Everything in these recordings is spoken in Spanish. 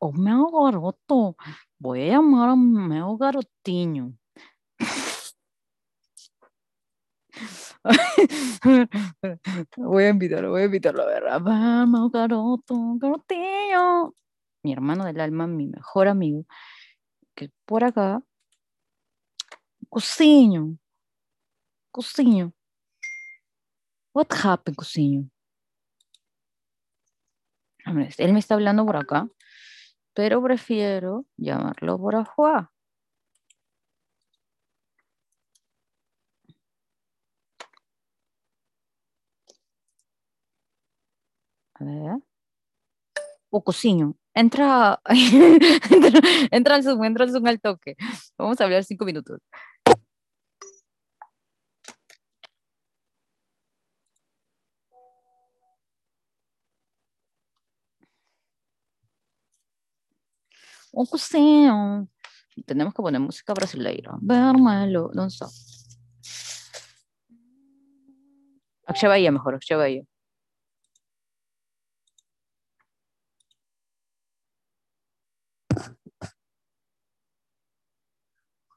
o meu garoto. Voy a llamar a meu garotinho. voy a invitarlo, voy a invitarlo a ver. Vamos, garoto, garotinho. Mi hermano del alma, mi mejor amigo, que por acá. Cocinho. Cocinho. What happened, Cocinho? Él me está hablando por acá, pero prefiero llamarlo por afuera. A ver. O cocinho. Entra, entra, entra al Zoom, entra al Zoom al toque. Vamos a hablar cinco minutos. Un cocinho. Tenemos que poner música brasileira. Vermelo, ¿dónde está? Akshay Bahía, mejor, Akshay Bahía.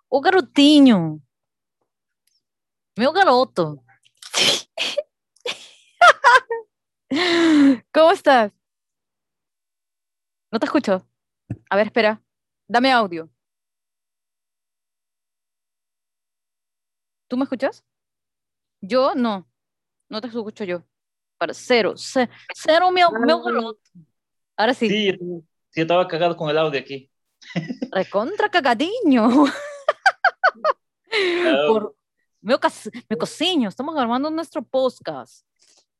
O garotinho. Meu garoto. ¿Cómo estás? No te escucho. A ver, espera. Dame audio. ¿Tú me escuchas? Yo no. No te escucho yo. Para cero. Cero, cero meu garoto. Ahora sí. Sí, sí, yo estaba cagado con el audio aquí. Recontra cagadinho. Por, meu, meu cocinho, estamos grabando nuestro podcast.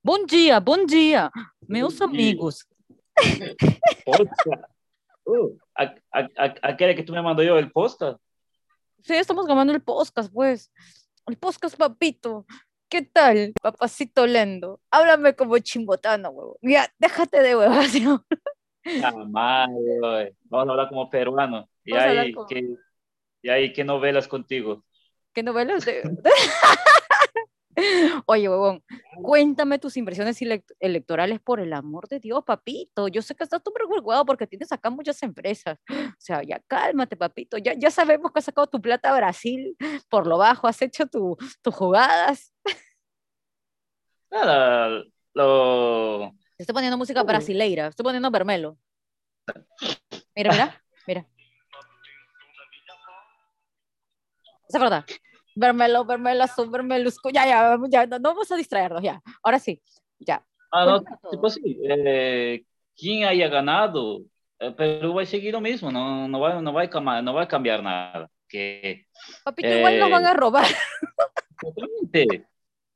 Bom dia, bom dia, meus amigos. Podcast. Uh, ¿a, a, a, aquel que tú me mandó yo el podcast? Sí, estamos grabando el podcast, pues. El podcast, papito. ¿Qué tal, papacito lendo? Háblame como chimbotano, huevo. Ya, déjate de huevas. ¿no? Ah, Vamos a hablar como peruano. ¿Y ahí, como... ¿qué, ¿Y ahí qué novelas contigo? ¿Qué novelas de.? Oye, huevón, cuéntame tus impresiones electorales por el amor de Dios, papito. Yo sé que estás súper preocupado porque tienes acá muchas empresas. O sea, ya cálmate, papito. Ya, ya sabemos que has sacado tu plata a Brasil por lo bajo, has hecho tus tu jugadas. Nada, lo. Estoy poniendo música brasileira, estoy poniendo Vermelo. Mira, mira, mira. Esa es verdad. Vermelo, vermelo, azul, vermelo, ya, ya, ya, no, no, vamos a distraernos, ya. Ahora sí, ya. Ah, no, tipo así, eh, quien haya ganado, eh, Perú va a seguir lo mismo, no, no, va, no, va a cambiar, no va a cambiar nada. Que, Papito, eh, igual nos van a robar. Totalmente.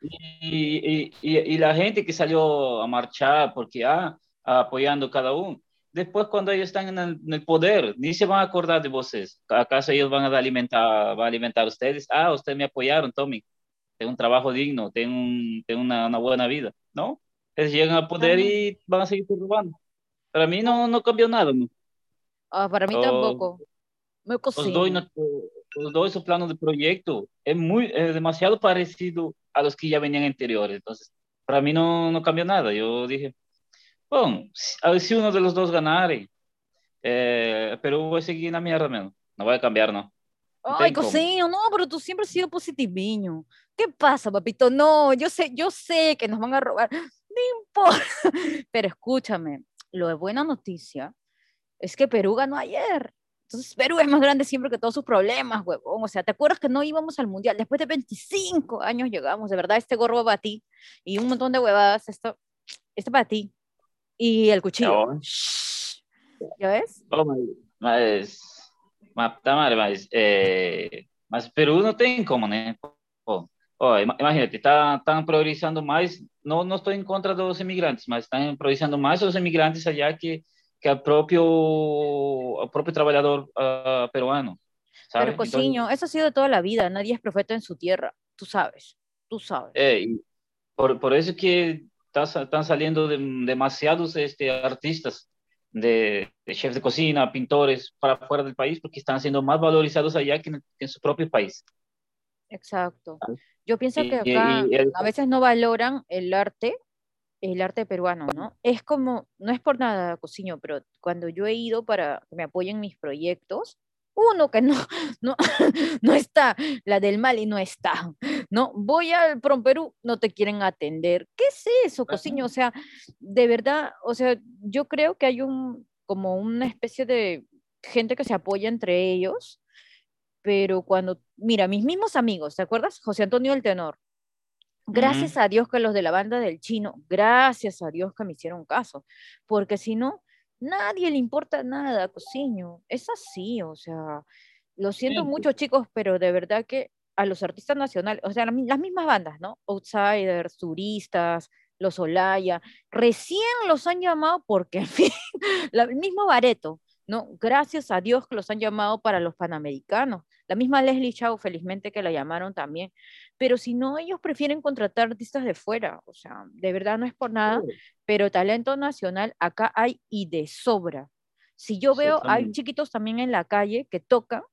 Y, y, y, y, la gente que salió a marchar porque ah, apoyando cada uno, después cuando ellos están en el, en el, poder, ni se van a acordar de ustedes. ¿Acaso ellos van a alimentar, va a alimentar a ustedes? Ah, ustedes me apoyaron, Tommy. Tengo un trabajo digno, tengo, un, tengo una, una, buena vida, ¿no? Ellos llegan al poder y van a seguir robando. Para mí no, no cambió nada, ¿no? Ah, para mí oh, tampoco. Me os, doy, os doy su plano de proyecto. Es, muy, es demasiado parecido a los que ya venían anteriores. Entonces, para mí no, no cambió nada. Yo dije, bueno, a ver si uno de los dos ganare, eh, Perú va a seguir na mierda mesmo. Não vai cambiar, não. Ay, cocinho, no, pero tú siempre has sido positiviño. ¿Qué pasa, papito? No, yo sé, yo sé que nos van a robar. No importa. Pero escúchame, lo de buena noticia es que Perú ganó ayer. Entonces, Perú es más grande siempre que todos sus problemas, huevón. O sea, ¿te acuerdas que no íbamos al mundial? Después de 25 años llegamos, de verdad, este gorro va para ti y un montón de huevadas. Esto, esto para ti. Y el cuchillo. ¿Ya ves? Oh, mas, mas, tá, mas, é, mas Peru não tem como, né? Oh, oh, imagínate, están tá, priorizando más, no, no estoy en contra de los inmigrantes, mas están priorizando más a los inmigrantes allá que, que al propio, al propio trabajador uh, peruano. ¿sabe? Pero Entonces, eso ha sido de toda la vida, nadie es profeta en su tierra, tú sabes, tú sabes. Eh, por, por eso que están saliendo de, demasiados este, artistas, de, de chefs de cocina, pintores para fuera del país, porque están siendo más valorizados allá que en, que en su propio país. Exacto. Yo pienso y, que acá y, y el, a veces no valoran el arte el arte peruano, ¿no? Es como, no es por nada, Cociño, pero cuando yo he ido para que me apoyen mis proyectos, uno que no, no, no está, la del Mali no está, ¿no? Voy al Prom Perú, no te quieren atender. ¿Qué es eso, Cociño? O sea, de verdad, o sea, yo creo que hay un, como una especie de gente que se apoya entre ellos, pero cuando, mira, mis mismos amigos, ¿te acuerdas? José Antonio el Tenor. Gracias a Dios que los de la banda del chino, gracias a Dios que me hicieron caso, porque si no, nadie le importa nada, cociño. Es así, o sea, lo siento mucho, chicos, pero de verdad que a los artistas nacionales, o sea, las mismas bandas, ¿no? Outsiders, turistas, los Olaya, recién los han llamado porque, en fin, el mismo Bareto, ¿no? Gracias a Dios que los han llamado para los Panamericanos. La misma Leslie Chao, felizmente que la llamaron también. Pero si no, ellos prefieren contratar artistas de fuera. O sea, de verdad no es por nada, pero talento nacional acá hay y de sobra. Si yo veo, hay chiquitos también en la calle que tocan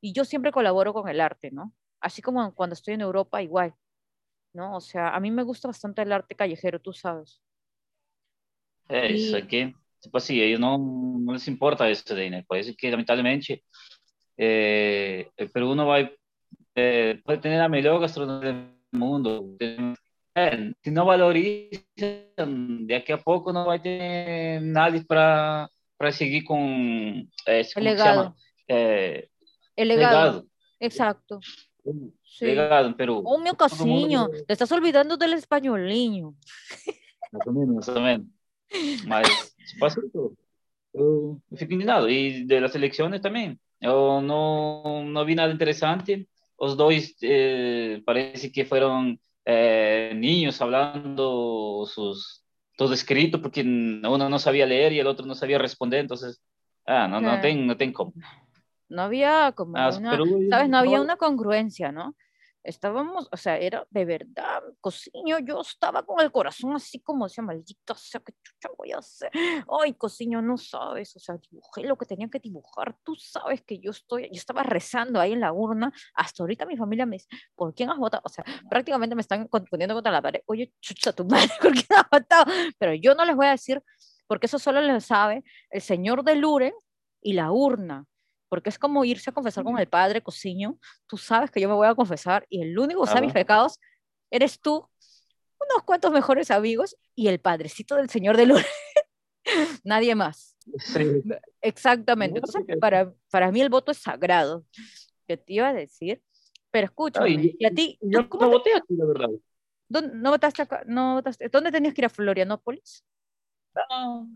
y yo siempre colaboro con el arte, ¿no? Así como cuando estoy en Europa, igual. ¿no? O sea, a mí me gusta bastante el arte callejero, tú sabes. Eso aquí tipo assim, aí não, não les importa isso daí, né? Por isso que, lamentavelmente, é, o Peru não vai é, pode ter a melhor gastronomia do mundo. É, se não valoriza, daqui a pouco não vai ter nada para para seguir com é, como legado. É, el legado. legado. Exacto. Sí. Legado Perú. Oh, mundo... te estás olvidando del españoliño. Más o menos, más o menos. Mas, passa eu, eu fico indignado. E das eleições também. Eu não, não vi nada interessante. Os dois eh, parece que foram eh, niños falando sus, todo escrito, porque uno no sabía leer y el otro no sabía responder. Entonces, ah, no, no, ten, no ten como. No había como ah, una, ¿sabes? No había una congruencia, ¿no? Estábamos, o sea, era de verdad, cociño, yo estaba con el corazón así como decía, maldito sea, ¿qué chucha voy a hacer? Ay, cociño, no sabes, o sea, dibujé lo que tenía que dibujar, tú sabes que yo estoy, yo estaba rezando ahí en la urna, hasta ahorita mi familia me dice, ¿por quién has votado? O sea, prácticamente me están poniendo contra la pared, oye, chucha tu madre, ¿por quién has votado? Pero yo no les voy a decir, porque eso solo lo sabe el señor de Lure y la urna, porque es como irse a confesar con el padre, cociño, tú sabes que yo me voy a confesar y el único que sabe mis pecados eres tú, unos cuantos mejores amigos y el padrecito del Señor de Lourdes. Nadie más. Exactamente. Entonces, para, para mí el voto es sagrado. ¿Qué te iba a decir? Pero escucha, y, a ti... Yo no voté aquí, la verdad. ¿Dónde, no votaste acá? No votaste, ¿Dónde tenías que ir a Florianópolis?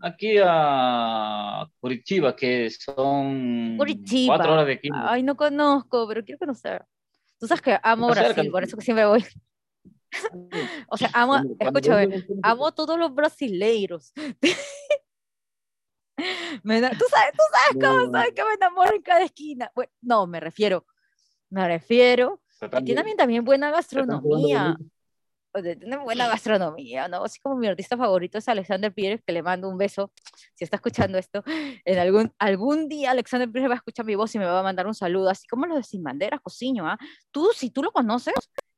Aquí a Curitiba, que son cuatro horas de aquí. Ay, no conozco, pero quiero conocer. Tú sabes que amo Brasil, por eso que siempre voy. o sea, amo, escúchame, amo a todos los brasileiros. me tú sabes, tú sabes cómo sabes que me enamoro en cada esquina. no, me refiero, me refiero. Tiene también, también buena gastronomía tiene buena gastronomía, ¿no? Así como mi artista favorito es Alexander Pires, que le mando un beso, si está escuchando esto, en algún, algún día Alexander Pires va a escuchar mi voz y me va a mandar un saludo, así como los de Sin Banderas, Cociño, ¿ah? Tú, si tú lo conoces,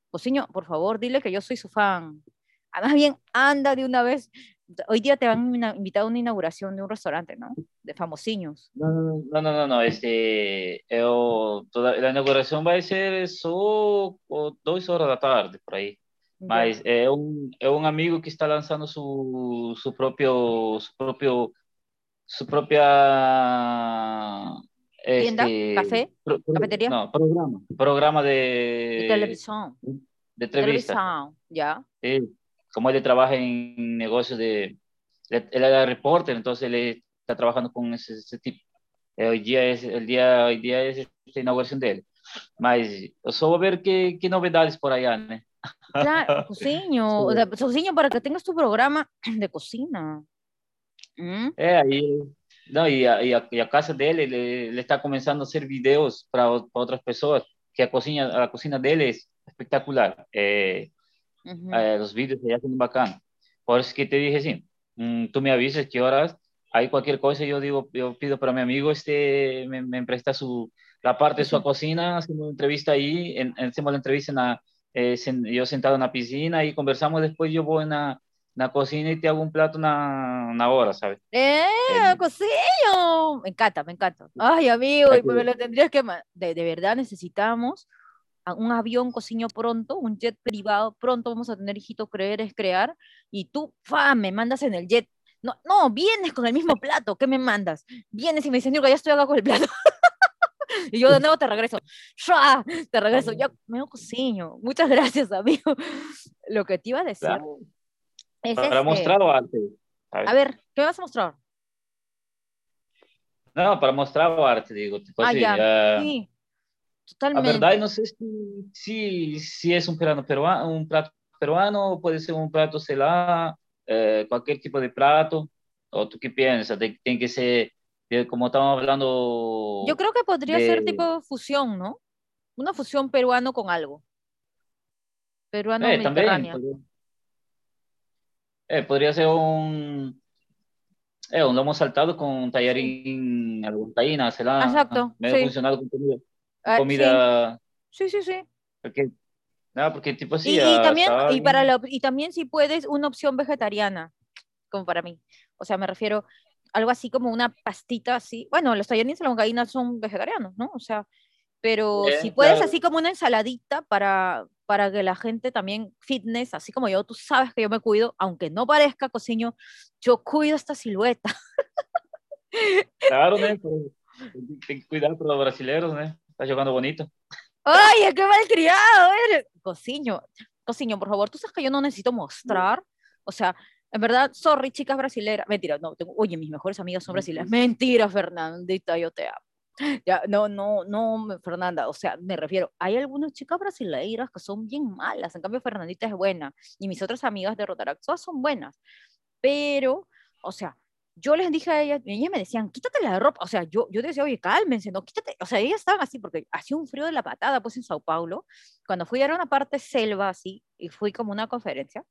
Cociño, por favor, dile que yo soy su fan. Además bien, anda de una vez. Hoy día te van a invitar a una inauguración de un restaurante, ¿no? De famosiños. No, no, no, no, no, este, toda, la inauguración va a ser eso dos horas de la tarde, por ahí. Mas é um, é um amigo que está lançando su, su propio, su propio, su propia tienda, este, café, pro, cafetería. No, programa, programa de, de televisión. De entrevista. Televisión, ya. Sí, como él trabaja en negocios de, él era reporter, entonces él está trabajando con ese, ese tipo. Eh, hoy día es el día, hoy día es esta inauguración dele. Mas eu só vou ver que, que novidades por allá, né? Claro, cociño, cociño para que tengas tu programa de cocina. ¿Mm? É, aí, não, e, a, e, a, e a casa dele, ele, ele está começando a fazer vídeos para outras pessoas, que a cozinha, a cozinha dele é espetacular. É, uhum. é, os vídeos já são bacana. Por isso que te dije assim, hum, tu me avisas que horas, aí qualquer coisa eu digo, eu pido para meu amigo este me, me empresta su la parte de su cocina, hacemos una entrevista ahí, en, hacemos la entrevista en eh, yo sentado en la piscina y conversamos, después yo voy en la, la cocina y te hago un plato una, una hora, ¿sabes? ¡Eh, El- cocino! Me encanta, me encanta. Ay, amigo, y me lo tendrías que... De, de verdad necesitamos un avión cocino pronto, un jet privado pronto, vamos a tener hijito creer es crear, y tú, fa, me mandas en el jet. No, no, vienes con el mismo plato, ¿qué me mandas? Vienes y me dices, Nilka, ya estoy acá con el plato. y yo de nuevo te regreso. ¡Shua! Te regreso, ya me cocino. Muchas gracias, amigo. Lo que te iba a decir Claro, es para este, mostrar arte. ¿sabes? A ver, ¿qué me vas a mostrar? No, para mostrar arte, digo. tipo Ah, así, ya, ah, sí, La totalmente. verdad, no sé si, si, si es un, peruano, peruano, un plato peruano o puede ser un plato celá, eh, cualquier tipo de plato. ¿O tú qué piensas? Tiene que ser, como estamos hablando, Yo creo que podría ser de- tipo fusión, ¿no? Una fusión peruano con algo. Peruano eh, también. eh, podría ser un, eh, un lomo saltado con tallarín, algún taína, celá, Exacto, medio sí. funcionado con comida. Ah, comida sí, sí, sí, sí. porque, no, porque tipo así. Y, y ah, también, y para la, y también si puedes, una opción vegetariana, como para mí. O sea, me refiero algo así como una pastita así. Bueno, los tallarines y la longaniza son vegetarianos, ¿no? O sea, pero Bien, si puedes claro. así como una ensaladita para, para que la gente también fitness, así como yo, tú sabes que yo me cuido, aunque no parezca cociño, yo cuido esta silueta. Claro, ¿no? Tem que cuidar para los brasileños, ¿no? Está jugando bonito. ¡Ay, qué malcriado eres! Cociño, cociño, por favor, tú sabes que yo no necesito mostrar. O sea, en verdad, sorry, chicas brasileras. Mentira, no, tengo, oye, mis mejores amigas son brasileñas. Mentira, Fernandita, yo te amo. Ya, no, no, no, Fernanda, o sea, me refiero, hay algunas chicas brasileiras que son bien malas, en cambio Fernandita es buena, y mis otras amigas de Rotaract, todas son buenas, pero, o sea, yo les dije a ellas, y ellas me decían, quítate la ropa, o sea, yo, yo decía, oye, cálmense, no, quítate, o sea, ellas estaban así, porque hacía un frío de la patada, pues en Sao Paulo, cuando fui a una parte selva así, y fui como una conferencia,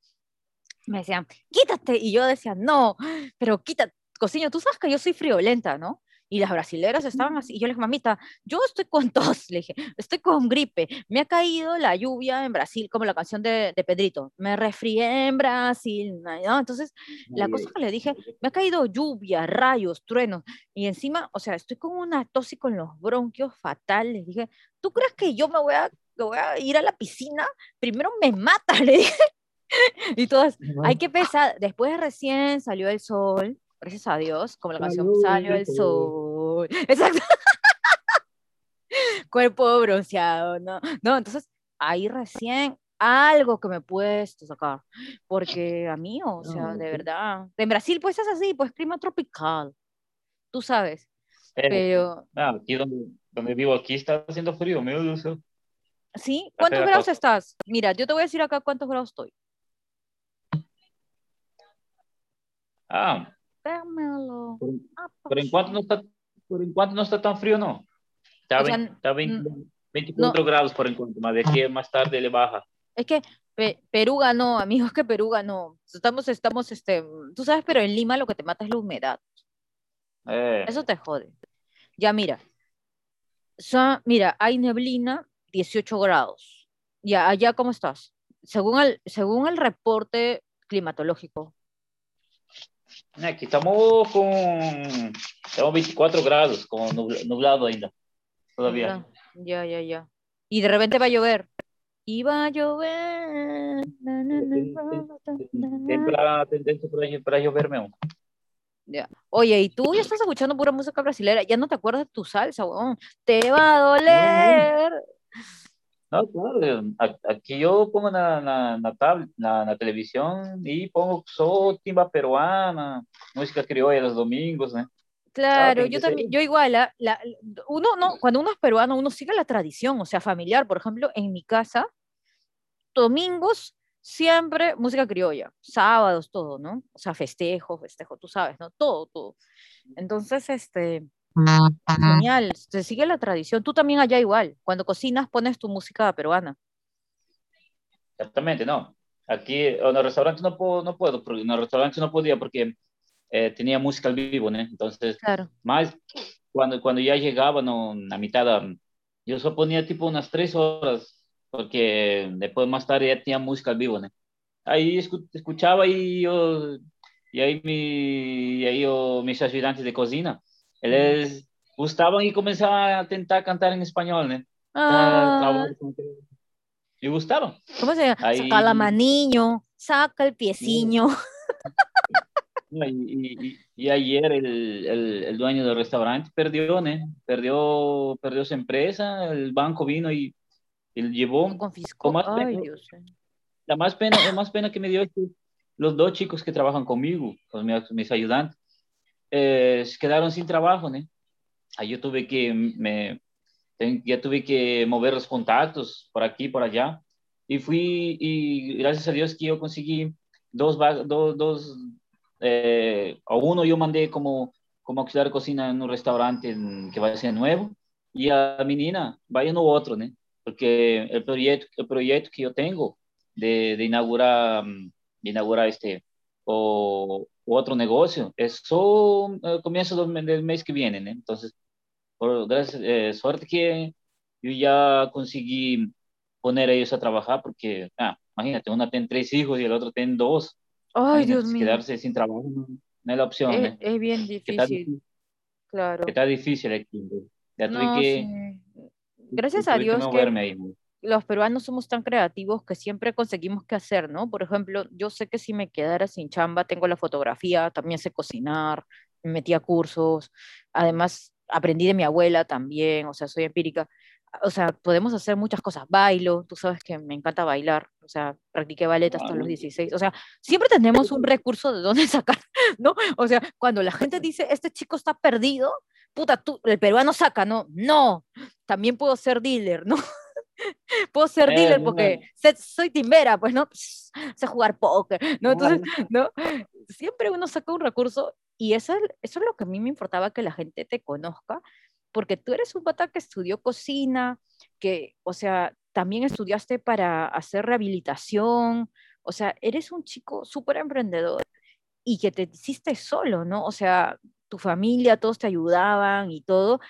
me decían, quítate, y yo decía, no, pero quítate, cociño, tú sabes que yo soy friolenta, ¿no? Y las brasileras estaban así, y yo les dije, mamita, yo estoy con tos, le dije, estoy con gripe, me ha caído la lluvia en Brasil, como la canción de, de Pedrito, me resfrié en Brasil, ¿no? Entonces, la cosa que le dije, me ha caído lluvia, rayos, truenos, y encima, o sea, estoy con una tos y con los bronquios fatales. Dije, ¿tú crees que yo me voy a, voy a ir a la piscina? Primero me mata, le dije. Y todas, ay, qué pesada. Después recién salió el sol, gracias a Dios, como la canción Salió Salió el sol. Exacto. Cuerpo bronceado, ¿no? No, entonces ahí recién algo que me he puesto sacar. Porque a mí, o sea, No, de verdad. En Brasil, pues es así, pues clima tropical. Tú sabes. Eh, Pero, ah, aquí donde, donde vivo, aquí está haciendo frío, do céu. ¿sí? ¿Cuántos grados estás? Mira, yo te voy a decir acá cuántos grados estoy. Ah, Dámelo. por, Ah, por enquanto não está, por enquanto não está tão frio, não. Está, O sea, bem, está bem, n- 24 graus por enquanto, mas daqui mais tarde ele baja. Es que Pe- Perú ganó, amigos, que Perú ganó. Estamos, estamos, este, tú sabes, pero en Lima lo que te mata es la humedad. É, Eso te jode. Ya, mira. Son, mira, hay neblina, 18 graus. Ya, allá, ¿cómo estás? Según el, según el reporte climatológico. Né, aqui estamos com estamos 24 graus, com nubla- nublado ainda. Todavía. Ya, ya, ya. Y de repente va a llover. Y va a llover. Tem, tendência para para chover mesmo. Ya. Oye, y tú ya estás escuchando pura música brasileña, ya no te acuerdas de tu salsa, weón. Te va a doler. Não, claro, eu- a- aqui eu pongo na, na, na, tab, na, na televisão e pongo só timba peruana, música criolla los domingos, né? Claro, tiene yo que ser. también, yo igual, ah, la- uno no, cuando uno es peruano, uno sigue la tradición, o sea, familiar, por ejemplo, en mi casa, domingos siempre música criolla, sábados todo, ¿no? O sea, festejo, festejo, tú sabes, ¿no? Todo, todo. Entonces, este, genial, se sigue la tradición. Tú también allá igual, cuando cocinas pones tu música peruana. Exatamente, não. Aqui no restaurante não, po- não puedo, porque no restaurante não podia porque eh, tinha música ao vivo, né? Então, Claro. mas quando quando já chegava no, na mitad, eu só ponia tipo umas três horas, porque depois mais tarde já tinha música ao vivo, né? ahí escuchaba y yo, y ahí, mi, y ahí yo, mis ayudantes de cocina, les gustaban y comenzaban a intentar cantar en español, ¿no? Ah. Y gustaron. ¿Cómo se llama? Saca la maniño, saca el pieciño. Y, y, ayer el, el, el, dueño del restaurante perdió, ¿no? perdió, perdió su empresa, el banco vino y, él llevó. Confiscó. Más Ay, Dios. La más pena, la más pena que me dio es que los dos chicos que trabajan conmigo, mis, mis ayudantes, eh, quedaron sin trabajo, ¿no? Ahí yo tuve que, me, ya tuve que mover los contactos por aquí, por allá, y fui, y gracias a Dios que yo conseguí dos, dos, dos eh, a uno yo mandé como, como auxiliar de cocina en un restaurante que va a ser nuevo, y a mi niña vaya en otro, ¿no? Porque el proyecto, el proyecto que yo tengo de, de inaugurar, mm, de inaugurar este, o, otro negocio, es solo el comienzo del mes que viene, ¿no? Entonces, por gracias, eh, suerte que yo ya conseguí poner a ellos a trabajar porque, ah, imagínate, una tiene tres hijos y el otro tiene dos. Ay, Dios mío. Quedarse sin trabajo no es la opción. Es, ¿eh? es bien difícil. Claro. Está difícil aquí. Ya tuve que. Gracias a Dios que los peruanos somos tan creativos que siempre conseguimos qué hacer, ¿no? Por ejemplo, yo sé que si me quedara sin chamba, tengo la fotografía, también sé cocinar, me metí a cursos, además aprendí de mi abuela también, o sea, soy empírica. O sea, podemos hacer muchas cosas. Bailo, tú sabes que me encanta bailar, o sea, practiqué ballet hasta los 16. O sea, siempre tenemos un recurso de dónde sacar, ¿no? O sea, cuando la gente dice, este chico está perdido, puta, tú, el peruano saca, ¿no? No, también puedo ser dealer, ¿no? puedo ser dealer porque soy timbera, pues, ¿no? sé jugar póker, ¿no? Entonces, ¿no? Siempre uno saca un recurso y eso, eso es lo que a mí me importaba que la gente te conozca, porque tú eres un pata que estudió cocina, que, o sea, también estudiaste para hacer rehabilitación, o sea, eres un chico súper emprendedor y que te hiciste solo, ¿no? O sea, tu familia, todos te ayudaban y todo,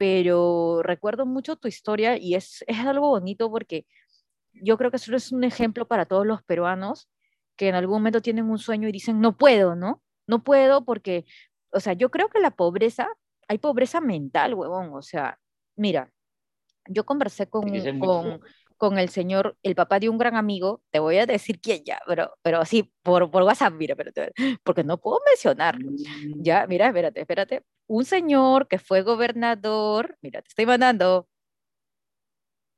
pero recuerdo mucho tu historia y es, es algo bonito porque yo creo que eso es un ejemplo para todos los peruanos que en algún momento tienen un sueño y dicen, no puedo, ¿no? No puedo porque, o sea, yo creo que la pobreza, hay pobreza mental, huevón, o sea, mira, yo conversé con, con, con, el señor, el papá de un gran amigo, te voy a decir quién ya, pero, pero sí, por, por WhatsApp, mira, pero, porque no puedo mencionarlo. Ya, mira, espérate, espérate. Un señor que fue gobernador, mira, te estoy mandando.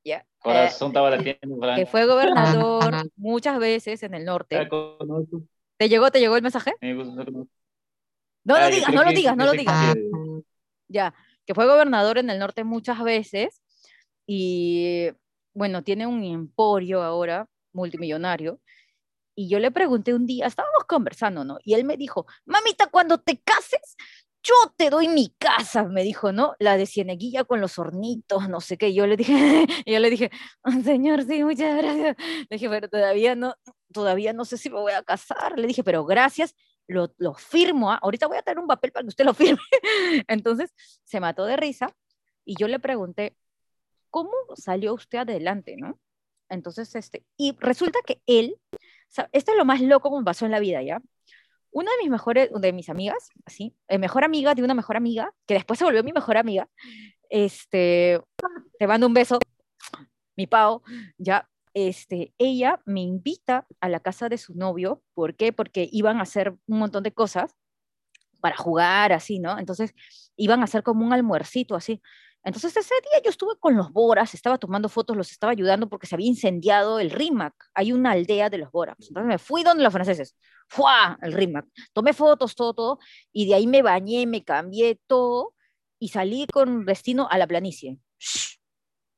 Ya. Corazón eh, que fue gobernador muchas veces en el norte. ¿Te llegó, te llegó el mensaje? No lo digas, no lo digas, no lo digas. Ya, que fue gobernador en el norte muchas veces y bueno, tiene un emporio ahora multimillonario. Y yo le pregunté un día, estábamos conversando, ¿no? Y él me dijo, mamita, cuando te cases, yo te doy mi casa, me dijo, ¿no? La de Cieneguilla con los hornitos, no sé qué. Yo le dije, yo le dije, señor, sí, muchas gracias. Le dije, pero todavía no, todavía no sé si me voy a casar. Le dije, pero gracias, lo, lo firmo. ¿ah? Ahorita voy a tener un papel para que usted lo firme. Entonces se mató de risa y yo le pregunté, ¿cómo salió usted adelante, no? Entonces, este, y resulta que él, esto es lo más loco que me pasó en la vida, ¿ya? Una de mis mejores, de mis amigas, así, eh, mejor amiga de una mejor amiga, que después se volvió mi mejor amiga, este, te mando un beso, mi Pau, ya, este, ella me invita a la casa de su novio, ¿por qué? Porque iban a hacer un montón de cosas para jugar, así, ¿no? Entonces, iban a hacer como un almuercito, así. Entonces ese día yo estuve con los Boras, estaba tomando fotos, los estaba ayudando porque se había incendiado el Rimac. Hay una aldea de los Boras. Entonces me fui donde los franceses. ¡Fua! El Rimac. Tomé fotos, todo, todo. Y de ahí me bañé, me cambié todo y salí con destino a la planicie.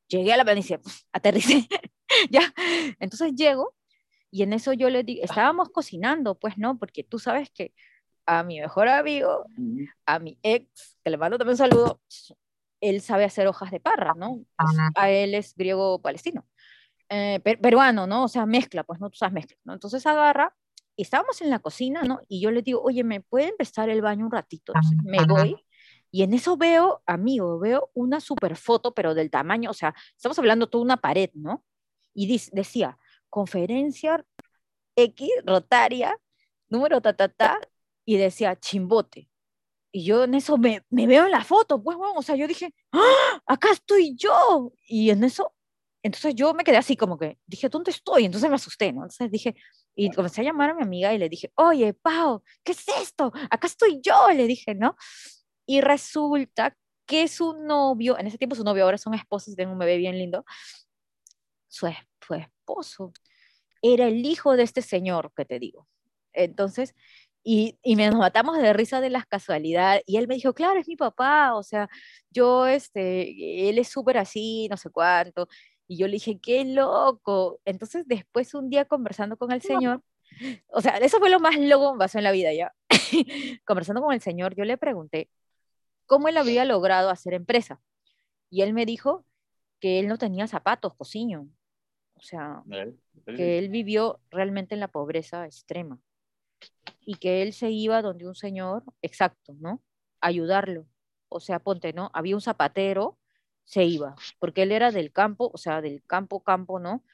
Llegué a la planicie, aterricé. ya. Entonces llego y en eso yo le digo, estábamos cocinando, pues no, porque tú sabes que a mi mejor amigo, a mi ex, que le mando también un saludo, él sabe hacer hojas de parra, ¿no? a él es griego palestino, eh, peruano, ¿no? O sea, mezcla, pues no, tú sabes mezcla, ¿no? Entonces agarra, y estábamos en la cocina, ¿no? Y yo le digo, oye, ¿me puede empezar el baño un ratito? me voy, y en eso veo, amigo, veo una super foto, pero del tamaño, o sea, estamos hablando toda una pared, ¿no? Y decía, conferencia X, rotaria, número ta, ta, ta, y decía chimbote. Y yo en eso me, me veo en la foto, pues, bueno, o sea, yo dije, ¡Ah! acá estoy yo. Y en eso, entonces yo me quedé así como que, dije, ¿dónde estoy? Entonces me asusté, ¿no? Entonces dije, y comencé a llamar a mi amiga y le dije, oye, Pau, ¿qué es esto? Acá estoy yo, le dije, ¿no? Y resulta que su novio, en ese tiempo su novio, ahora son esposos tienen un bebé bien lindo, su, su esposo era el hijo de este señor que te digo. Entonces, y, y nos matamos de risa de las casualidades. Y él me dijo, claro, es mi papá, o sea, yo, este, él es súper así, no sé cuánto. Y yo le dije, qué loco. Entonces, después un día conversando con el señor, o sea, eso fue lo más loco que pasó en la vida ya. conversando con el señor, yo le pregunté cómo él había logrado hacer empresa. Y él me dijo que él no tenía zapatos, cociño. O sea, que él vivió realmente en la pobreza extrema y que él se iba donde un señor, exacto, ¿no? ayudarlo. O sea, ponte, ¿no? Había un zapatero, se iba, porque él era del campo, o sea, del campo, campo, ¿no?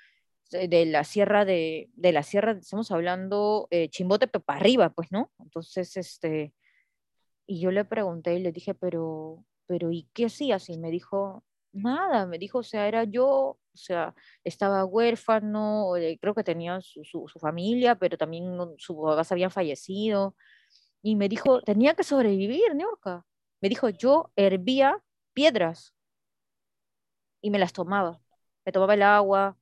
De la sierra de, de la sierra, estamos hablando eh, Chimbote, pero para arriba, pues, ¿no? Entonces, este, y yo le pregunté y le dije, pero, pero, ¿y qué hacías? Y me dijo, nada, me dijo, o sea, era yo, o sea, estaba huérfano, eh, creo que tenía su, su, familia, pero también sus papás habían fallecido. Y me dijo, tenía que sobrevivir, Niorca. Me dijo, yo hervía piedras y me las tomaba. Me tomaba el agua.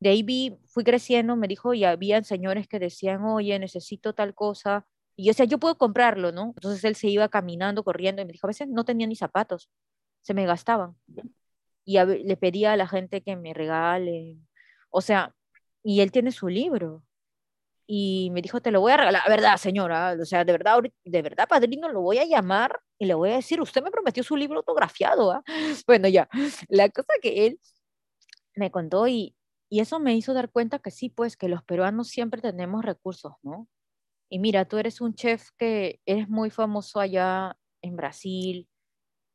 De ahí vi, fui creciendo, me dijo, y habían señores que decían, oye, necesito tal cosa. Y yo decía, yo puedo comprarlo, ¿no? Entonces él se iba caminando, corriendo, y me dijo, a veces no tenía ni zapatos, se me gastaban y le pedía a la gente que me regale. O sea, y él tiene su libro. Y me dijo, te lo voy a regalar. verdad, señora, o sea, de verdad, de verdad, padrino, lo voy a llamar y le voy a decir, usted me prometió su libro autografiado. ¿ah? Bueno, ya, la cosa que él me contó y, y eso me hizo dar cuenta que sí, pues, que los peruanos siempre tenemos recursos, ¿no? Y mira, tú eres un chef que eres muy famoso allá en Brasil,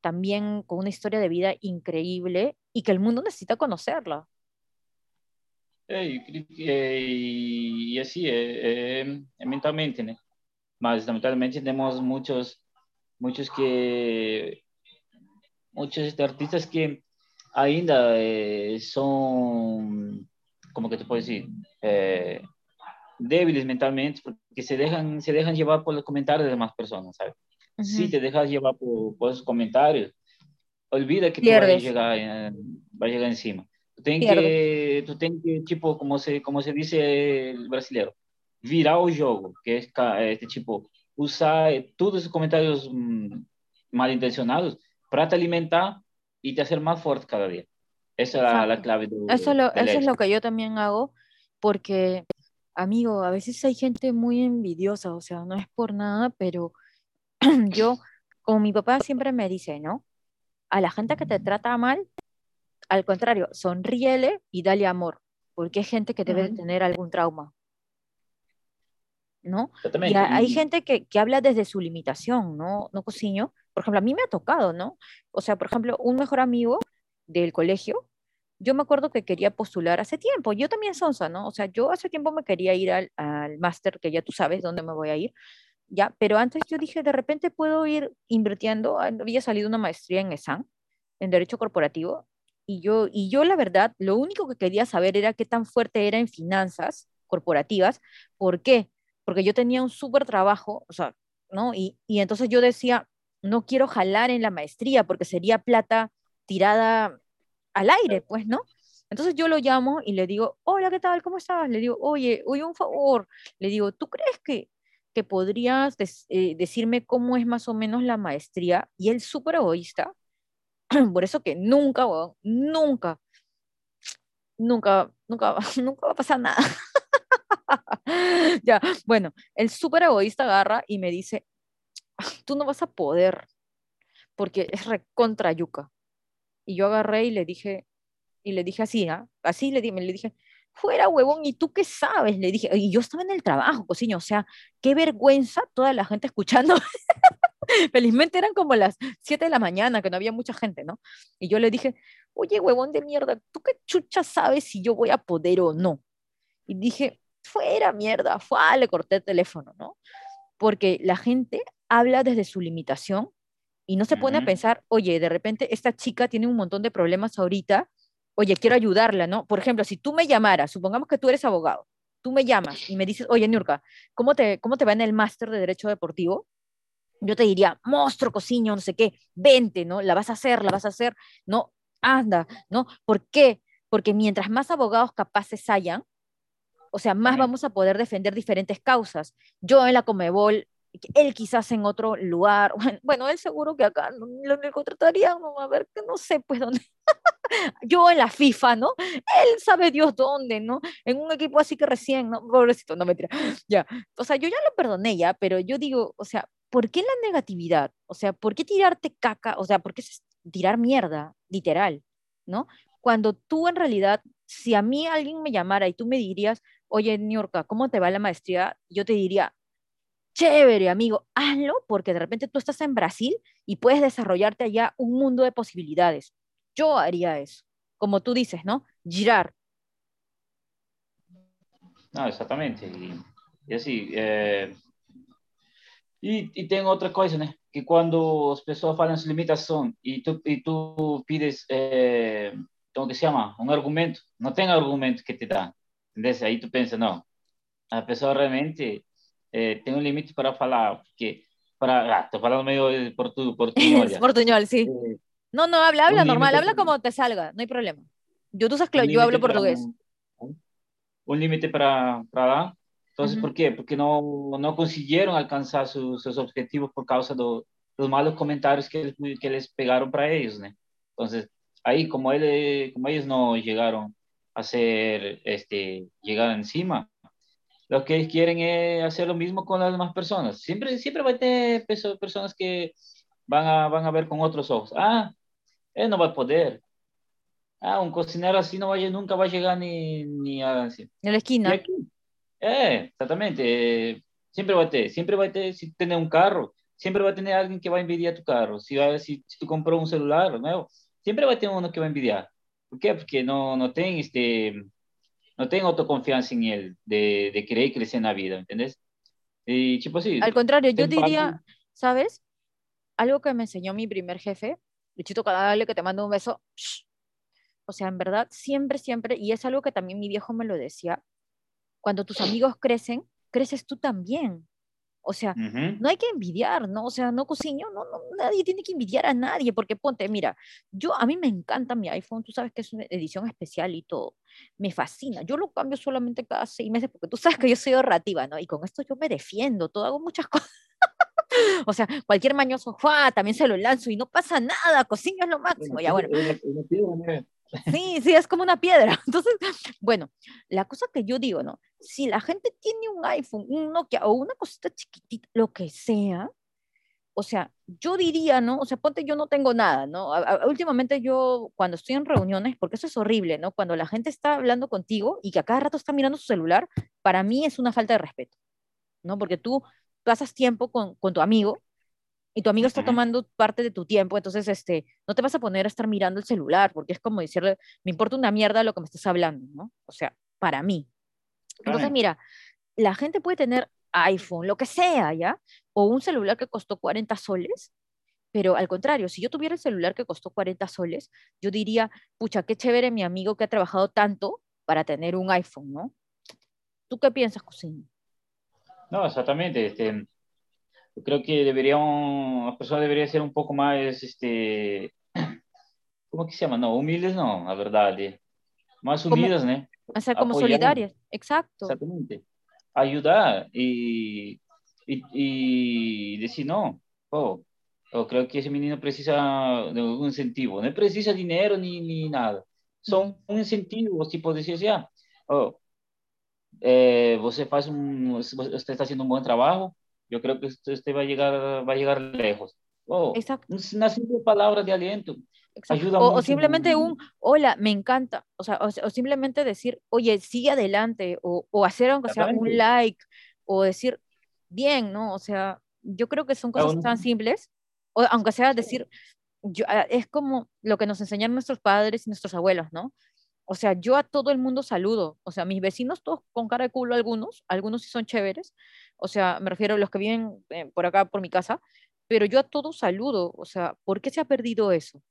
también con una historia de vida increíble y que el mundo necesita conocerla. E, assim, é, é, é, mentalmente, né? Mas lamentablemente temos muitos, muitos que, muitos artistas que ainda é, são, como que te posso dizer, débiles mentalmente porque se deixam se deixam levar pelos comentários das demais pessoas, sabe? Si te dejas llevar por, por, esos comentarios, olvida que Pierdes. tú vas a llegar, eh, va a llegar encima. Tú tienes que, tú tienes que, tipo, como se, como se dice el brasileiro, virar o jogo, que es este tipo, usar todos esos comentarios mm, malintencionados para te alimentar y te hacer más fuerte cada día. Esa es la, la, clave. De, eso, lo, eso es lo que yo también hago, porque, amigo, a veces hay gente muy envidiosa, o sea, no es por nada, pero yo, como mi papá siempre me dice, ¿no? A la gente que te trata mal, al contrario, sonríele y dale amor, porque hay gente que debe tener algún trauma. ¿No? Y hay gente que, que, habla desde su limitación, ¿no? No cociño. Por ejemplo, a mí me ha tocado, ¿no? O sea, por ejemplo, un mejor amigo del colegio, yo me acuerdo que quería postular hace tiempo, yo también sonsa, ¿no? O sea, yo hace tiempo me quería ir al, al máster, que ya tú sabes dónde me voy a ir, ya, pero antes yo dije, de repente puedo ir invirtiendo, había salido una maestría en ESAN, en Derecho Corporativo, y yo, y yo la verdad, lo único que quería saber era qué tan fuerte era en finanzas corporativas, ¿por qué? Porque yo tenía un súper trabajo, o sea, ¿no? Y, y entonces yo decía, no quiero jalar en la maestría porque sería plata tirada al aire, pues, ¿no? Entonces yo lo llamo y le digo, hola, ¿qué tal? ¿Cómo estás? Le digo, oye, oye, un favor. Le digo, ¿tú crees que que podrías eh, decirme cómo es más o menos la maestría y él súper egoísta, por eso que nunca, nunca, nunca, nunca, nunca va a pasar nada. ya, bueno, el súper egoísta agarra y me dice, tú no vas a poder, porque es recontra yuca. Y yo agarré y le dije, y le dije así, ¿ah? así le, le dije, fuera huevón, ¿y tú qué sabes? Le dije, y yo estaba en el trabajo, cociño, o sea, qué vergüenza toda la gente escuchando. Felizmente eran como las 7 de la mañana, que no había mucha gente, ¿no? Y yo le dije, oye, huevón de mierda, ¿tú qué chucha sabes si yo voy a poder o no? Y dije, fuera mierda, fue, le corté el teléfono, ¿no? Porque la gente habla desde su limitación y no se pone a pensar, oye, de repente esta chica tiene un montón de problemas ahorita, oye, quiero ayudarla, ¿no? Por ejemplo, si tú me llamaras, supongamos que tú eres abogado, tú me llamas y me dices, oye, Nurka, ¿cómo te, cómo te va en el máster de Derecho Deportivo? Yo te diría, monstruo, cociño, no sé qué, vente, ¿no? La vas a hacer, la vas a hacer, no, anda, ¿no? ¿Por qué? Porque mientras más abogados capaces hayan, o sea, más vamos a poder defender diferentes causas. Yo en la Comebol, él quizás en otro lugar, bueno, él seguro que acá lo, contrataría, no, a ver, que no sé pues dónde. yo en la FIFA, ¿no? Él sabe Dios dónde, ¿no? En un equipo así que recién, ¿no? Pobrecito, no me tira. Ya, o sea, yo ya lo perdoné ya, pero yo digo, o sea, ¿por qué la negatividad? O sea, ¿por qué tirarte caca? O sea, ¿por qué tirar mierda, literal, ¿no? Cuando tú en realidad, si a mí alguien me llamara y tú me dirías, oye, Niorca, ¿cómo te va la maestría? Yo te diría, chévere, amigo, hazlo porque de repente tú estás en Brasil y puedes desarrollarte allá un mundo de posibilidades. Yo haría eso, como tú dices, ¿no? Girar. No, exactamente. Y, así, eh, y, y, tengo otra cosa, ¿no? Que cuando las personas hablan su limitación y tú, y tú pides, eh, ¿cómo que se llama? Un argumento, no tenga argumento que te da. ¿Entendés? Ahí tú piensas, no, la persona realmente eh, tem um limite para falar, porque para, ah, estoy hablando medio por tu, portuñol. portuñol, sí. Eh, no, no, habla, habla normal, habla como te salga, no hay problema. Yo, tú sabes que yo hablo portugués. Un, un límite para, para dar. Entonces, uh -huh. ¿por qué? Porque no, no consiguieron alcanzar sus, sus objetivos por causa de los malos comentarios que, que les pegaron para ellos, ¿no? Entonces, ahí, como, él, como ellos no llegaron a ser, este, llegar encima, lo que quieren es hacer lo mismo con las demás personas. Siempre, siempre va a tener personas que van a, van a ver con otros ojos. Ah, él no va a poder. Ah, un cocinero así no va a, nunca va a llegar ni, ni a... En la esquina. Eh, exactamente. siempre va a tener, siempre va a tener, si tener un carro, siempre va a tener alguien que va a envidiar tu carro. Si, si, si tú compró un celular nuevo, siempre va a tener uno que va a envidiar. ¿Por qué? Porque no, no tienen este, no tengo autoconfianza en él de, de querer crecer en la vida, ¿entendés? Y tipo así. Al contrario, yo diría, ¿sabes? Algo que me enseñó mi primer jefe, Luchito Cadale, que te mando un beso. O sea, en verdad, siempre, siempre, y es algo que también mi viejo me lo decía, cuando tus amigos crecen, creces tú también. O sea, no hay que envidiar, ¿no? O sea, no no, no, nadie tiene que envidiar a nadie, porque ponte, mira, yo, a mí me encanta mi iPhone, tú sabes que es una edición especial y todo, me fascina, yo lo cambio solamente cada seis meses, porque tú sabes que yo soy ahorrativa, ¿no? Y con esto yo me defiendo, todo, hago muchas cosas. o sea, cualquier mañoso, también se lo lanzo y no pasa nada, cocino es lo máximo, ya bueno. Sí, sí, es como una piedra. Entonces, bueno, la cosa que yo digo, ¿no? Si la gente tiene un iPhone, un Nokia o una cosita chiquitita, lo que sea, o sea, yo diría, ¿no? O sea, ponte, yo no tengo nada, ¿no? últimamente yo, cuando estoy en reuniones, porque eso es horrible, ¿no? Cuando la gente está hablando contigo y que a cada rato está mirando su celular, para mí es una falta de respeto, ¿no? Porque tú pasas tiempo con, con tu amigo y tu amigo está tomando parte de tu tiempo, entonces este, no te vas a poner a estar mirando el celular, porque es como decirle, me importa una mierda lo que me estás hablando, ¿no? O sea, para mí. Entonces, mira, la gente puede tener iPhone, lo que sea, ¿ya? O un celular que costó 40 soles, pero al contrario, si yo tuviera el celular que costó 40 soles, yo diría, pucha, qué chévere mi amigo que ha trabajado tanto para tener un iPhone, ¿no? ¿Tú qué piensas, Cusín? No, exactamente. Este, yo creo que deberían, las personas deberían ser un poco más, este, ¿cómo que se llama? No, humildes no, la verdad. Más unidas, ¿no? O sea, como solidarias, exacto. Exactamente. Ayudar y, y, y decir, no, oh, oh, creo que ese menino precisa de un incentivo, no precisa dinero ni, ni nada. Son un incentivo, tipo decir, ya, oh, eh, você faz um, você está haciendo un buen trabajo, yo creo que usted va a llegar, va a llegar lejos. Oh, Exacto. Una simple palabra de aliento. Ayuda o, o, simplemente un hola, me encanta. O sea, o, o simplemente decir, oye, sigue adelante. O, o hacer aunque sea un like. O decir, bien, ¿no? O sea, yo creo que son cosas tan simples. O aunque sea decir, yo, ah, es como lo que nos enseñan nuestros padres y nuestros abuelos, ¿no? O sea, yo a todo el mundo saludo. O sea, mis vecinos todos con cara de culo algunos, algunos sí son chéveres. O sea, me refiero a los que viven eh, por acá, por mi casa, pero yo a todos saludo. O sea, ¿por qué se ha perdido eso?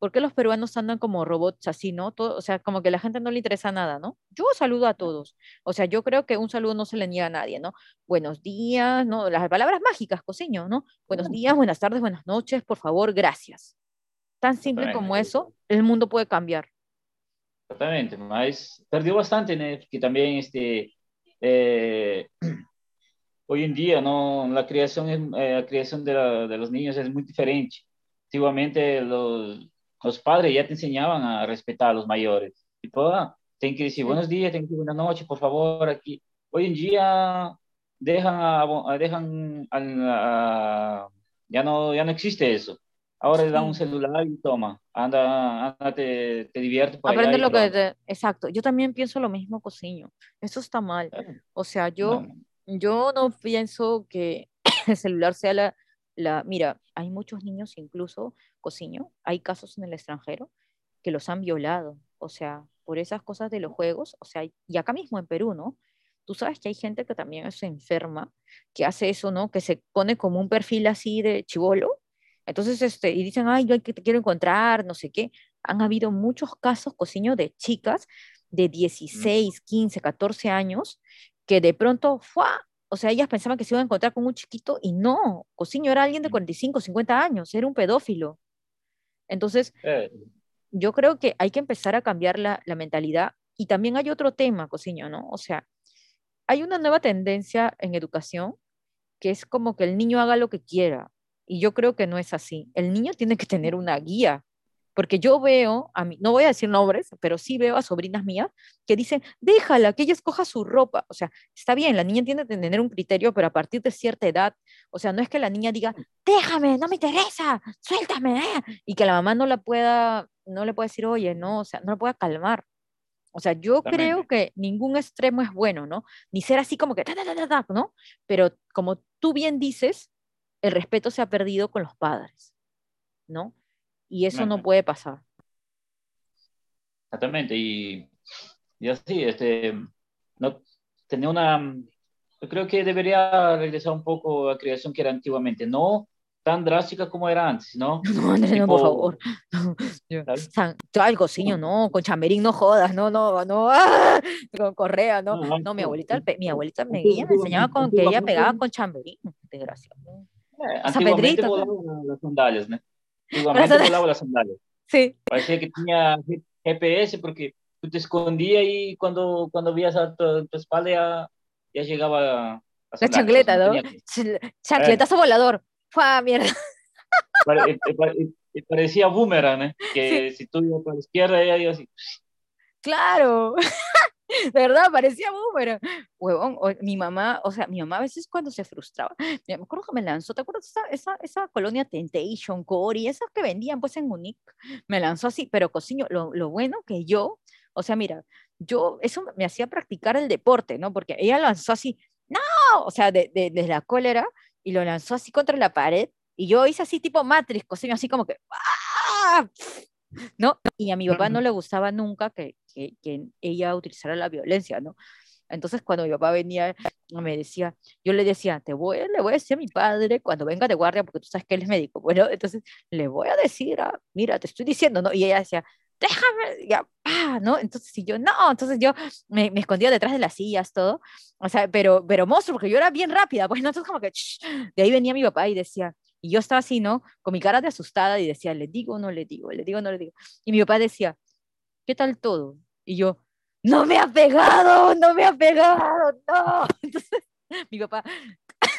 ¿Por qué los peruanos andan como robots así, no? Todo, o sea, como que a la gente no le interesa nada, ¿no? Yo saludo a todos. O sea, yo creo que un saludo no se le niega a nadie, ¿no? Buenos días, ¿no? Las palabras mágicas, coseño, ¿no? Buenos días, buenas tardes, buenas noches, por favor, gracias. Tan simple como eso, el mundo puede cambiar. Exactamente, mas perdió bastante, ¿no? Que también este, eh, hoy en día, ¿no? La creación, eh, la creación de, la, de los niños es muy diferente. Antiguamente los, los padres ya te enseñaban a respetar a los mayores. Tipo, ah, tienen que decir buenos días, tienen que decir buenas noches, por favor, aquí. Hoy en día dejan, a, dejan a, ya, no, ya no existe eso. Ahora le dan un celular y toma, anda, anda te, te divierte. Aprende lo que Exacto, yo también pienso lo mismo, Cociño. Eso está mal. O sea, yo no, yo no pienso que el celular sea la, la... Mira, hay muchos niños incluso, Cociño, hay casos en el extranjero que los han violado. O sea, por esas cosas de los juegos, o sea, y acá mismo en Perú, ¿no? Tú sabes que hay gente que también se enferma, que hace eso, ¿no? Que se pone como un perfil así de chivolo entonces, este, y dicen, ay, yo te quiero encontrar, no sé qué. Han habido muchos casos, cociño, de chicas de 16, 15, 14 años, que de pronto, ¡fua! o sea, ellas pensaban que se iban a encontrar con un chiquito y no, cociño era alguien de 45, 50 años, era un pedófilo. Entonces, eh. yo creo que hay que empezar a cambiar la, la mentalidad. Y también hay otro tema, cociño, ¿no? O sea, hay una nueva tendencia en educación que es como que el niño haga lo que quiera. Y yo creo que no es así. El niño tiene que tener una guía, porque yo veo a mí, no voy a decir nombres, pero sí veo a sobrinas mías que dicen, déjala, que ella escoja su ropa. O sea, está bien, la niña tiene que tener un criterio, pero a partir de cierta edad, o sea, no es que la niña diga, déjame, no me interesa, suéltame, eh", y que la mamá no la pueda, no le pueda decir, oye, no, o sea, no la pueda calmar. O sea, yo creo que ningún extremo es bueno, ¿no? Ni ser así como que, ¿no? Pero como tú bien dices, el respeto se ha perdido con los padres, ¿no? Y eso no puede pasar. Exactamente, y, y así, este, no, tenía una, yo creo que debería regresar un poco a la creación que era antiguamente, no tan drástica como era antes, ¿no? No, no, por favor. Yo, algo, sí, no, con chamberín no jodas, no, no, no, ¡ah! con correa, no. No, mi abuelita, mi abuelita me, me enseñaba con que ella pegaba con chamberín, desgraciado. Eh, antiguamente volaban las sandalias, ¿no? Antiguamente volaban las sandalias. Sí. Parecía que tenía GPS porque tú te escondías y cuando, cuando veías a tu, espalda ya, ya llegaba la, la chancleta, ¿no? Chancletazo eh. volador. ¡Fua, mierda! Pare, pare, parecía boomerang, ¿eh? Que si tú ibas para la izquierda, ella iba así. Claro. ¿verdad? Parecía boomerang. Huevón, mi mamá, o sea, mi mamá a veces cuando se frustraba, me acuerdo que me lanzó, ¿te acuerdas esa, esa, colonia Temptation, Cory, esas que vendían pues en Munich? Me lanzó así, pero cociño, lo, lo bueno que yo, o sea, mira, yo, eso me hacía practicar el deporte, ¿no? Porque ella lanzó así, no, o sea, desde de, de la cólera, y lo lanzó así contra la pared, y yo hice así tipo Matrix, cociño, así como que, ¡ah! ¿No? Y a mi papá no le gustaba nunca que, que, que, ella utilizara la violencia, ¿no? Entonces cuando mi papá venía, me decía, yo le decía, te voy, le voy a decir a mi padre cuando venga de guardia, porque tú sabes que él es médico, bueno, entonces le voy a decir, a, mira, te estoy diciendo, ¿no? Y ella decía, déjame, ya, ah, ¿no? Entonces, si yo, no, entonces yo me, me, escondía detrás de las sillas, todo, o sea, pero, pero monstruo, porque yo era bien rápida, pues, entonces como que, de ahí venía mi papá y decía, y yo estaba así, ¿no? Con mi cara de asustada y decía, ¿le digo no le digo? ¿Le digo no le digo? Y mi papá decía, ¿qué tal todo? Y yo, no me ha pegado, no me ha pegado, no. Entonces, mi papá,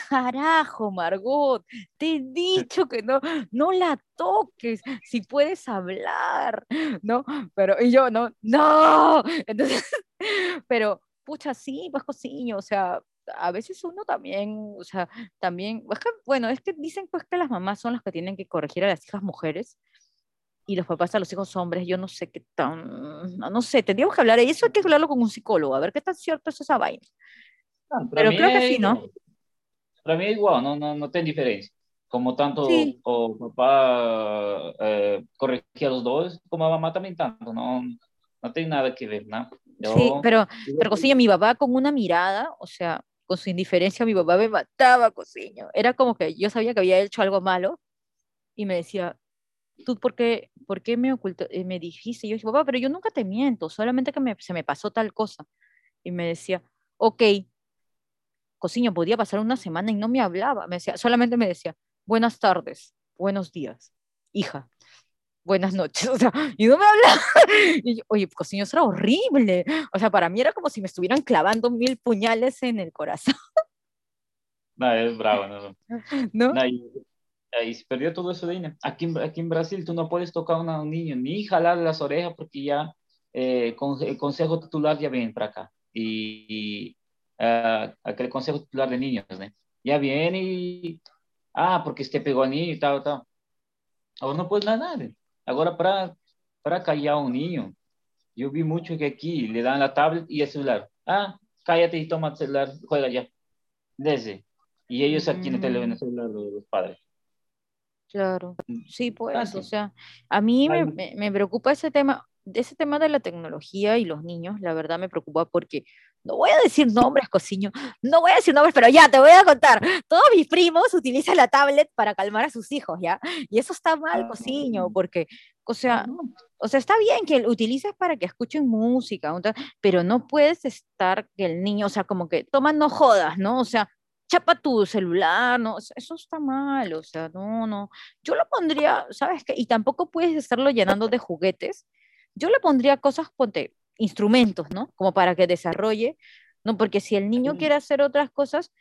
carajo, Margot, te he dicho que no, no la toques, si puedes hablar, ¿no? Pero, y yo, no, no. Entonces, pero, pucha, sí, pues cociño, o sea, a veces uno también, o sea, también, bueno, es que dicen pues que las mamás son las que tienen que corregir a las hijas mujeres y los papás a los hijos hombres, yo no sé qué tan, no, sé, tendríamos que hablar, y eso hay que hablarlo con un psicólogo, a ver qué tan cierto es esa vaina. Pero creo que sí, ¿no? Para mí es igual, no, no, no tiene diferencia. Como tanto o papá eh, corregía a los dos, como a mamá también tanto, ¿no? no tiene nada que ver, ¿no? sí, pero, pero cociño, mi papá con una mirada, o sea, con su indiferencia, mi papá me mataba, cociño. Era como que yo sabía que había hecho algo malo y me decía, ¿tú por qué, por qué me ocultó, eh, me dijiste? Y yo dije, papá, pero yo nunca te miento, solamente que me, se me pasó tal cosa. Y me decía, ok, cociño, podía pasar una semana y no me hablaba, me decía, solamente me decía, buenas tardes, buenos días, hija, buenas noches, o sea, y no me hablaba. Y yo, oye, cociño, eso era horrible. O sea, para mí era como si me estuvieran clavando mil puñales en el corazón. No, es bravo, ¿no? ¿No? no y, y, se perdió todo eso de ahí. Aquí, aquí en Brasil tú no puedes tocar a un niño ni jalar las orejas porque ya eh, con, el consejo titular ya viene para acá. Y, y uh, aquel consejo titular de niños, ¿no? Ya viene y, ah, porque este pegó a niño y tal, tal. Ahora no puedes nada. Ahora, para, para callar a un niño, yo vi mucho que aquí le dan la tablet y el celular. Ah, cállate y toma el celular, juega ya. Desde. Y ellos aquí en el celular, los, los padres. Claro, sí, pues, o sea, a mí me, me, me, preocupa ese tema, ese tema de la tecnología y los niños, la verdad me preocupa porque no voy a decir nombres, cociño, no voy a decir nombres, pero ya te voy a contar. Todos mis primos utilizan la tablet para calmar a sus hijos, ¿ya? Y eso está mal, cociño, porque, o sea, o sea, está bien que lo utilices para que escuchen música, pero no puedes estar que el niño, o sea, como que toma no jodas, ¿no? O sea, chapa tu celular, ¿no? Eso está mal, o sea, no, no. Yo lo pondría, ¿sabes qué? Y tampoco puedes estarlo llenando de juguetes. Yo le pondría cosas, ponte, instrumentos, ¿no? Como para que desarrolle, ¿no? Porque si el niño quiere hacer otras cosas,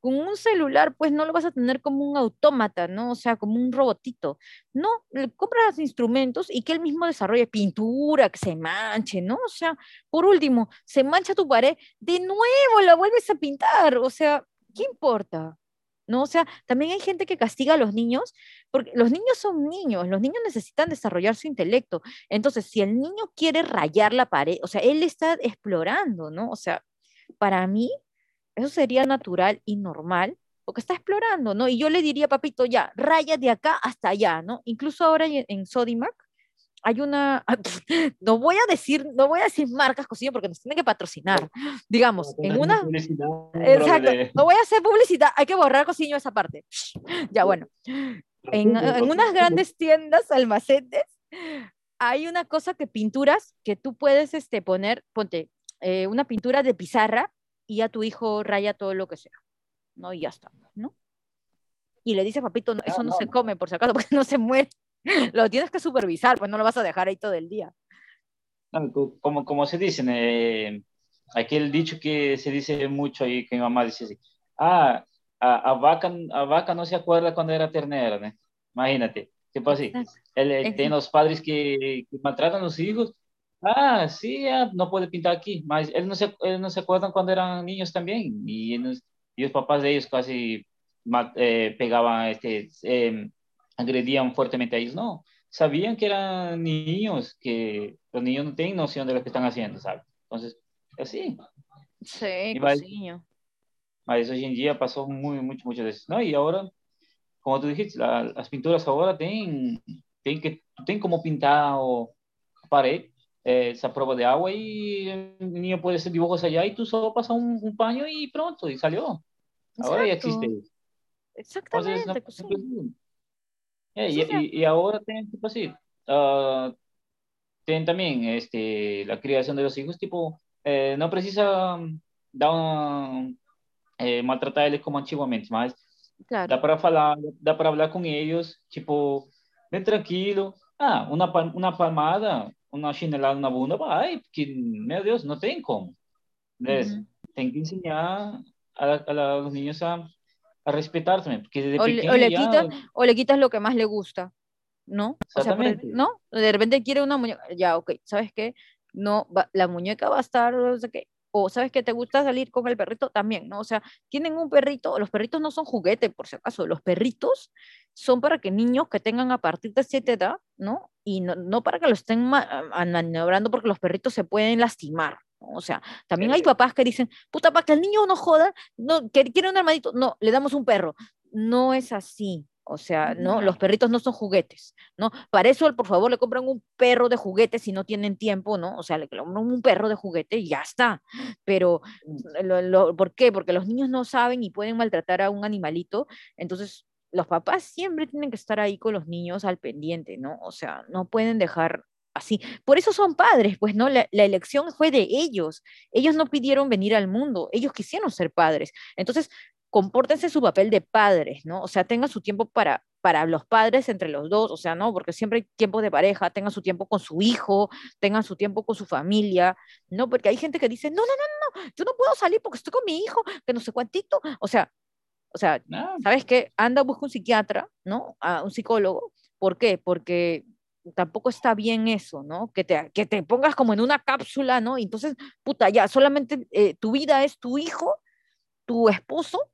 con un celular, pues no lo vas a tener como un autómata, ¿no? O sea, como un robotito. No, le compras instrumentos y que él mismo desarrolle pintura, que se manche, ¿no? O sea, por último, se mancha tu pared, de nuevo la vuelves a pintar, o sea, ¿qué importa? ¿No? O sea, también hay gente que castiga a los niños, porque los niños son niños, los niños necesitan desarrollar su intelecto. Entonces, si el niño quiere rayar la pared, o sea, él está explorando, ¿no? O sea, para mí, eso sería natural y normal, porque está explorando, ¿no? Y yo le diría, papito, ya, raya de acá hasta allá, ¿no? Incluso ahora en, Sodimac, hay una, no voy a decir, no voy a decir marcas cocinas porque nos tienen que patrocinar, digamos, en una, exacto, no voy a hacer publicidad, hay que borrar cociño esa parte, ya bueno, en, en unas grandes tiendas, almacenes, hay una cosa que pinturas que tú puedes este, poner, ponte, eh, una pintura de pizarra y a tu hijo raya todo lo que sea, ¿no? Y ya está, ¿no? Y le dice, papito, no, eso no, no. se come, por si acaso, porque no se muere lo tienes que supervisar, pues no lo vas a dejar ahí todo el día. Como, como se dice, eh, aquel dicho que se dice mucho ahí, que mi mamá dice así, ah, a, a, vaca, a vaca no se acuerda cuando era ternera, ¿no? Imagínate, ¿qué pasa así? Él, él tiene los padres que, que, maltratan a los hijos, ah, sí, no puede pintar aquí, mas él no se, él no se acuerdan cuando eran niños también, y, y los papás de ellos casi eh, pegaban este, eh, agredían fuertemente a ellos, no, sabían que eran niños, que los niños no tienen noción de lo que están haciendo, ¿sabes? Entonces, así. Sí, mas, mas hoy en día pasó muy, mucho, de eso, ¿no? Y ahora, como tú dijiste, la, las pinturas ahora tienen, tienen, que, tienen como pintar o pared, eh, esa prueba de agua y el niño puede hacer dibujos allá y tú solo pasas un, un paño y pronto, y salió. Ahora Exacto. ya existe. Exactamente. Entonces, no, é, e, e, ahora tem, tipo así, uh, tem también este, la criación de los hijos, tipo, eh, no precisa dar una, eh, maltratar eles como antiguamente, mas claro. dá para falar, dá para falar com eles, tipo, bem tranquilo. Ah, uma, uma palmada, uma chinelada na bunda, vai, porque, meu Deus, não tem como. Uhum. Tem que ensinar a, a, a, los niños a a respetar también, porque desde o, pequeño o le ya... quitas o le quitas lo que más le gusta, ¿no? O sea, ¿no? De repente quiere una muñeca, ya, ok, ¿sabes qué? No, va, la muñeca va a estar, no sé qué, o sabes que te gusta salir con el perrito también, ¿no? O sea, tienen un perrito, los perritos no son juguete, por si acaso, los perritos son para que niños que tengan a partir de cierta edad, ¿no? Y no, no para que lo estén maniobrando porque los perritos se pueden lastimar, o sea, también hay papás que dicen, puta, para que el niño no joda, no, que quiere un hermanito, no, le damos un perro. No es así. O sea, no, los perritos no son juguetes, ¿no? Para eso, por favor, le compran un perro de juguete si no tienen tiempo, ¿no? O sea, le compran un perro de juguete y ya está. Pero, lo, ¿por qué? Porque los niños no saben y pueden maltratar a un animalito. Entonces, los papás siempre tienen que estar ahí con los niños al pendiente, ¿no? O sea, no pueden dejar así. Por eso son padres, pues, ¿no? La, la, elección fue de ellos. Ellos no pidieron venir al mundo, ellos quisieron ser padres. Entonces, compórtense su papel de padres, ¿no? O sea, tengan su tiempo para, para los padres entre los dos, o sea, ¿no? Porque siempre hay tiempo de pareja, tengan su tiempo con su hijo, tengan su tiempo con su familia, ¿no? Porque hay gente que dice, no, no, no, no, yo no puedo salir porque estoy con mi hijo, que no sé cuántito, o sea, o sea, ¿sabes qué? Anda, busca un psiquiatra, ¿no? A un psicólogo. ¿Por qué? Porque tampoco está bien eso, ¿no? Que te, que te pongas como en una cápsula, ¿no? Y entonces, puta, ya, solamente eh, tu vida es tu hijo, tu esposo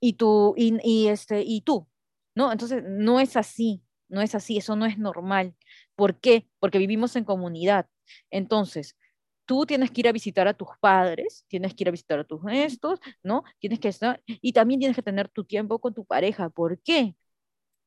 y tú, y, este, y tú, ¿no? Entonces, no es así, no es así, eso no es normal. ¿Por qué? Porque vivimos en comunidad. Entonces, tú tienes que ir a visitar a tus padres, tienes que ir a visitar a tus gestos, ¿no? Tienes que estar, y también tienes que tener tu tiempo con tu pareja. ¿Por qué?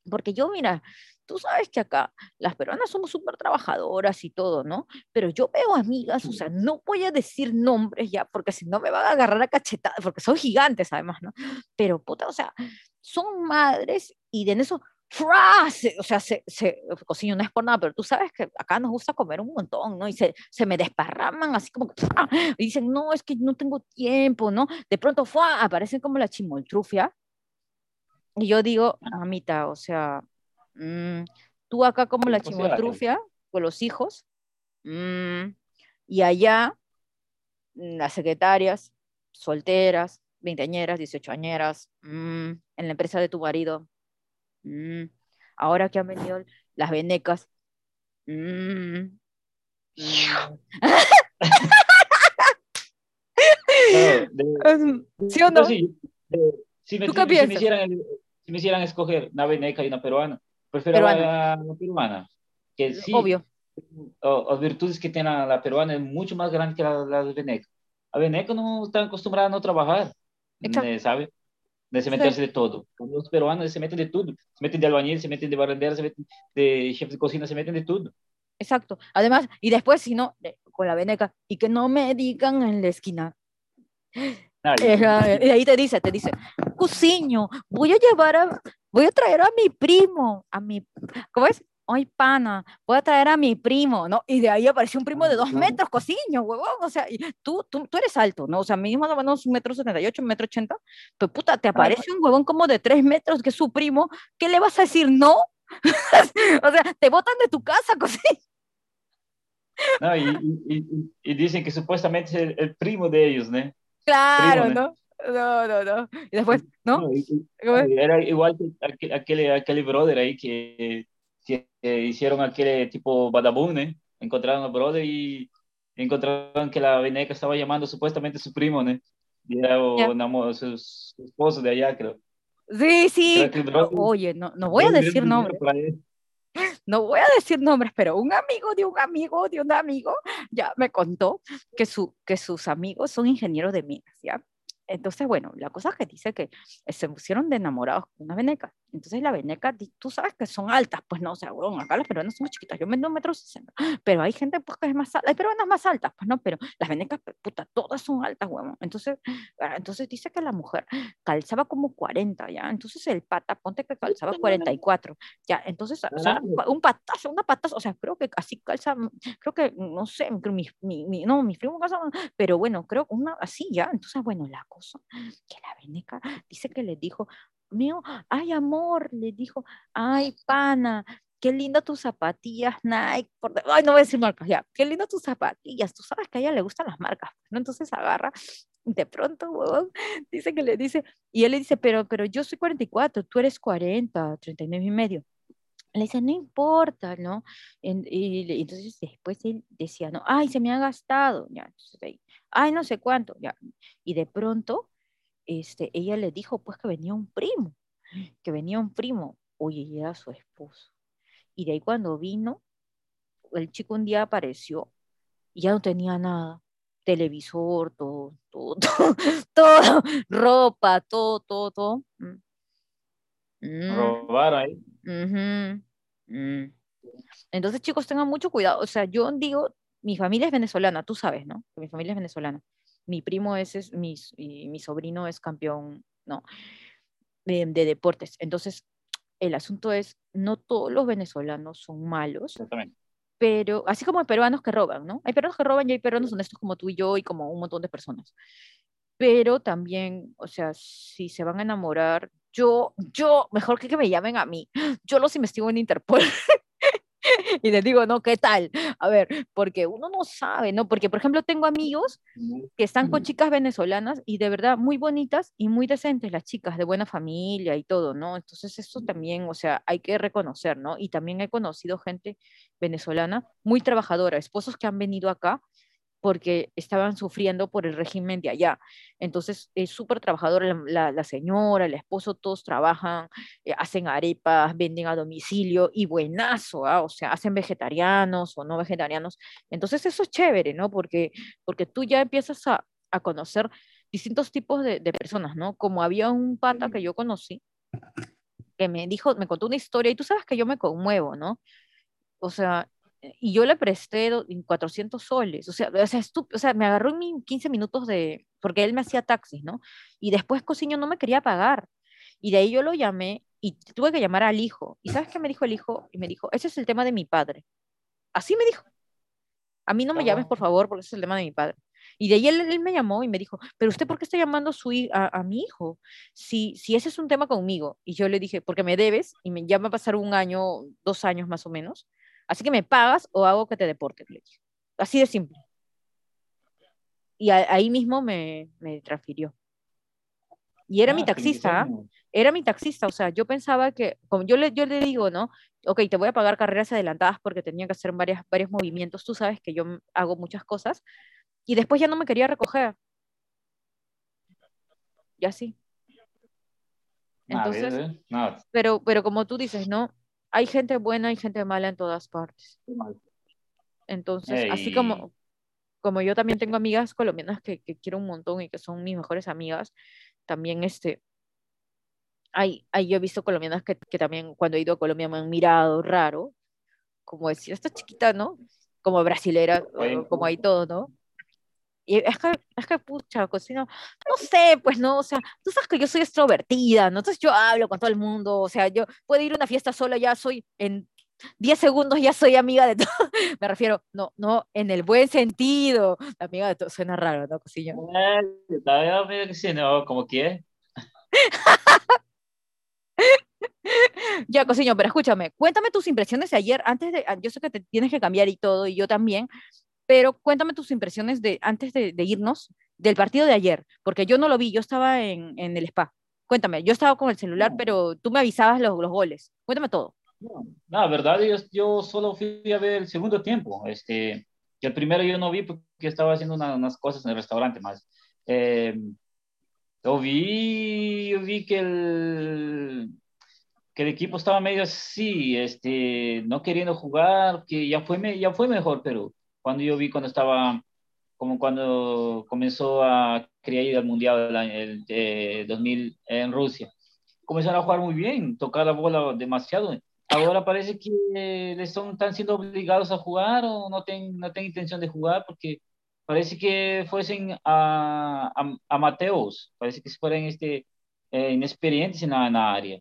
Porque yo, mira, tú sabes que acá las peruanas somos súper trabajadoras y todo, ¿no? Pero yo veo amigas, o sea, no voy a decir nombres ya, porque si no me van a agarrar a cachetadas, porque son gigantes además, ¿no? Pero puta, o sea, son madres y de eso, frase, o sea, se, se cocina, no es por nada, pero tú sabes que acá nos gusta comer un montón, ¿no? Y se, se me desparraman así como, y dicen, no, es que no tengo tiempo, ¿no? De pronto, fue aparecen como la chimoltrufia. Y yo digo, mamita, o sea, Mm, tú acá como la chimotrufia con los hijos. Mm, y allá mm, las secretarias, solteras, veinteañeras, dieciochoañeras, en la empresa de tu marido. ahora que han venido las venecas. ¿Sí o no? si, me, hicieran, si me hicieran escoger una veneca y una peruana, Prefiero la, peruana. Que sí, Obvio. Las virtudes que tiene la, peruana es mucho más grande que la, la veneca. La veneca no está acostumbrada a no trabajar, ¿sabe? De se meterse de todo. Los peruanos se meten de todo. Se meten de albañil, se meten de barrendera, se meten de chef de cocina, se meten de todo. Exacto. Además, y después, si no, con la veneca, y que no me digan en la esquina. y ahí te dice, te dice, cociño, voy a llevar a, voy a traer a mi primo, a mi, ¿cómo es? Ay, pana, voy a traer a mi primo, ¿no? Y de ahí apareció un primo de dos metros, cociño, huevón, o sea, y tú, tú, tú eres alto, ¿no? O sea, mínimo más o menos un metro setenta y ocho, un metro ochenta, pero puta, te aparece un huevón como de tres metros que es su primo, ¿qué le vas a decir no? o sea, te botan de tu casa, cociño. No, y, y, y, dicen que supuestamente es el, primo de ellos, ¿no? Claro, ¿no? No, no, no. Y después, ¿no? era igual que aquel, aquel, brother ahí que, que, hicieron aquel tipo Badabun, ¿eh? Encontraron al brother y encontraron que la veneca estaba llamando supuestamente a su primo, ¿no? Y era su, esposo de allá, creo. Sí, sí. Oye, no, no voy a decir nombres. No voy a decir nombres, pero un amigo de un amigo de un amigo ya me contó que, su, que sus amigos son ingenieros de minas, ¿ya? Entonces, bueno, la cosa es que dice que se pusieron de enamorados con una veneca. Entonces la veneca, tú sabes que son altas, pues no, o sea, bueno, acá las peruanas son chiquitas, yo me un metro sesenta, pero hay gente pues que es más alta, hay peruanas más altas, pues no, pero las venecas, puta, todas son altas, huevón. Entonces, ah, entonces dice que la mujer calzaba como 40, ya, entonces el pata, ponte que calzaba 44, ya, entonces un patazo, una patazo, o sea, creo que así calza, creo que, no sé, mi, mi, no, mi primo calza, pero bueno, creo que una así, ya, entonces, bueno, la cosa, que la veneca dice que le dijo, mío, ay amor, le dijo, ay pana, qué linda tus zapatillas Nike, por ay no voy a decir marcas, ya, qué linda tus zapatillas, tú sabes que a ella le gustan las marcas, ¿no? Entonces agarra, de pronto, dice que le dice, y él le dice, pero, pero yo soy 44, tú eres 40, 39 y medio. Le dice, no importa, ¿no? Y, entonces después él decía, no, ay, se me ha gastado, ya, ay, no sé cuánto, ya. Y de pronto este, ella le dijo pues que venía un primo, que venía un primo, oye, y era su esposo. Y de ahí cuando vino, el chico un día apareció y ya no tenía nada, televisor, todo, todo, todo, ropa, todo, todo, todo. Mm. Mm, Robar ahí. Ujú, mm. Entonces, chicos, tengan mucho cuidado. O sea, yo digo, mi familia es venezolana, tú sabes, ¿no? Que mi familia es venezolana. Mi primo es, es mi, y mi sobrino es campeón, ¿no? De, de deportes. Entonces, el asunto es, no todos los venezolanos son malos, Exactamente. pero así como hay peruanos que roban, ¿no? Hay peruanos que roban y hay peruanos honestos como tú y yo y como un montón de personas. Pero también, o sea, si se van a enamorar, yo, yo, mejor que que me llamen a mí, yo los investigo en Interpol y les digo, no, ¿qué tal? A ver, porque uno no sabe, ¿no? Porque, por ejemplo, tengo amigos que están con chicas venezolanas y de verdad muy bonitas y muy decentes las chicas, de buena familia y todo, ¿no? Entonces eso también, o sea, hay que reconocer, ¿no? Y también he conocido gente venezolana muy trabajadora, esposos que han venido acá porque estaban sufriendo por el régimen de allá. Entonces es súper trabajadora la, la- la señora, el esposo, todos trabajan, eh, hacen arepas, venden a domicilio y buenazo, ¿ah? O sea, hacen vegetarianos o no vegetarianos. Entonces eso es chévere, ¿no? Porque, porque tú ya empiezas a, a conocer distintos tipos de, de personas, ¿no? Como había un pata que yo conocí que me dijo, me contó una historia y tú sabes que yo me conmuevo, ¿no? O sea, y yo le presté do- en 400 soles, o sea, o sea, o sea, me agarró en mi 15 minutos de, porque él me hacía taxis, ¿no? Y después Cosiño no me quería pagar. Y de ahí yo lo llamé y tuve que llamar al hijo. ¿Y sabes qué me dijo el hijo? Y me dijo, ese es el tema de mi padre. Así me dijo. A mí no me llames, por favor, porque ese es el tema de mi padre. Y de ahí él, él me llamó y me dijo, pero usted por qué está llamando a, su, a, a mi hijo? Si, si ese es un tema conmigo. Y yo le dije, porque me debes y me, ya va a pasar un año, dos años más o menos. Así que me pagas o hago que te deporte. le dije. Así de simple. Y a- ahí mismo me, me transfirió. Y era mi Ah, qué taxista, era mi taxista, o sea, yo pensaba que, como yo le, yo le digo, ¿no? Ok, te voy a pagar carreras adelantadas porque tenía que hacer varias, varios movimientos, tú sabes que yo hago muchas cosas, y después ya no me quería recoger, y así. Nada, ¿ves, Entonces, pero, pero como tú dices, ¿no? Hay gente buena y gente mala en todas partes. Entonces, así Ey, como, como yo también tengo amigas colombianas que, que quiero un montón y que son mis mejores amigas, también este, hay, hay, yo he visto colombianas que, que también cuando he ido a Colombia me han mirado raro, como decir, esta chiquita, ¿no? Como brasilera, como hay todo, ¿no? Y es que, es que, pucha, cocino, no sé, pues no, o sea, tú sabes que yo soy extrovertida, ¿no? Entonces yo hablo con todo el mundo, o sea, yo puedo ir a una fiesta sola, ya soy, en 10 segundos ya soy amiga de todo. Me refiero, no, no, en el buen sentido, amiga de todo, suena raro, ¿no? Eh, todavía medio que sí, no, como que Ya, cocino, pero escúchame, cuéntame tus impresiones de ayer, antes de, yo sé que te tienes que cambiar y todo, y yo también, pero cuéntame tus impresiones de antes de, de irnos del partido de ayer, porque yo no lo vi, yo estaba en, en el spa. Cuéntame, yo estaba con el celular, No, pero tú me avisabas los, los goles. Cuéntame todo. no, la verdad, yo, yo solo fui a ver el segundo tiempo. Este, que el primero yo no vi porque estaba haciendo una- unas cosas en el restaurante más. Eh, yo vi, yo vi que el, que el equipo estaba medio así, este, no queriendo jugar, que ya fue, ya fue mejor, pero cuando yo vi cuando estaba, como cuando comenzó a querer ir al Mundial el, eh, 2000 en Rusia, comenzaron a jugar muy bien, tocar la bola demasiado. Ahora parece que les son, están siendo obligados a jugar o no tienen, no tienen intención de jugar porque parece que fuesen a, a, amateos, parece que fueran este, eh, inexperientes en la, en la área.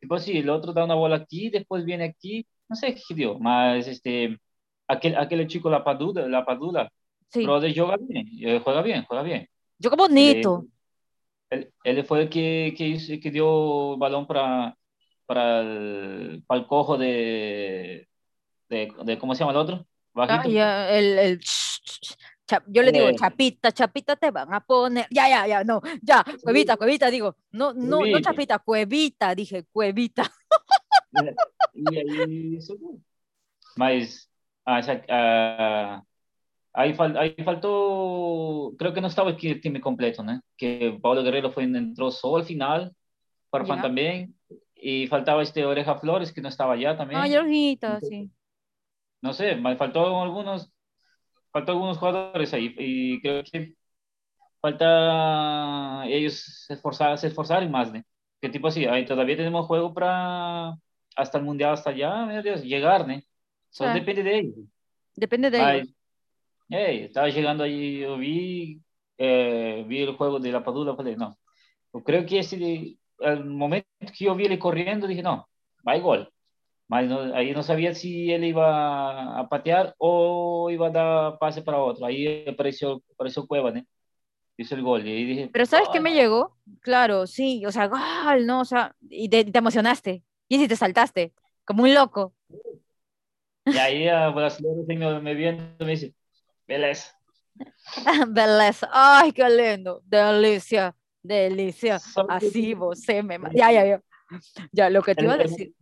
Tipo sí, el otro da una bola aquí, después viene aquí, no sé qué dio, más este, aquel, aquel chico La Padula, La Padula, Sí, brother, juega bien, eh, juega bien, juega bien. yo como Él, eh, él, él fue el que, que, hizo- que dio balón para, para, el, para el cojo de, de, de, ¿cómo se llama el otro? Ah, ya, el, el yo le digo, Eh, chapita, chapita te van a poner. Ya, ya, ya, no, ya, cuevita, cuevita, digo, no, no, no chapita, cuevita, dije, cuevita. Mas ah, essa- ah, aí, fal- aí faltou, creo que no estaba el time completo, ¿no? Que Paulo Guerrero fue, entró solo al final, Farfán Ya. también, y faltaba este Oreja Flores que no estaba allá Ah, también. Jorgita, sí. No sé, me faltó algunos, faltó algunos jugadores ahí y creo que falta ellos esforzar, se esforzaron más, ¿no? que tipo así, ahí todavía tenemos juego para hasta el mundial, hasta allá, Dios, llegar, ¿no? Só Sí. depende de ellos. Depende de Mas, estaba llegando ahí, yo vi, eh, vi el juego de la Padula, falei, no, yo creo que ese, al momento que yo vi ele corriendo, dije, no, vai gol. Mas no, aí não sabia se ele ia a patear ou ia dar passe para outro. Aí apareceu, apareceu Cueva, né? Hizo el gol. Y ahí dije, Pero ¿sabes qué "Oh, me no". llegó? Claro, sí, o sea, gol, ¿no? O sea, y te, te emocionaste. Y si te saltaste, como un loco. Y ahí a brasileño assim, me, me viendo me dice, beleza. Beleza. Ay, qué lindo. Delicia, delicia. Só que- Así você me... Ya, ya, ya. Ya, lo que te iba a decir.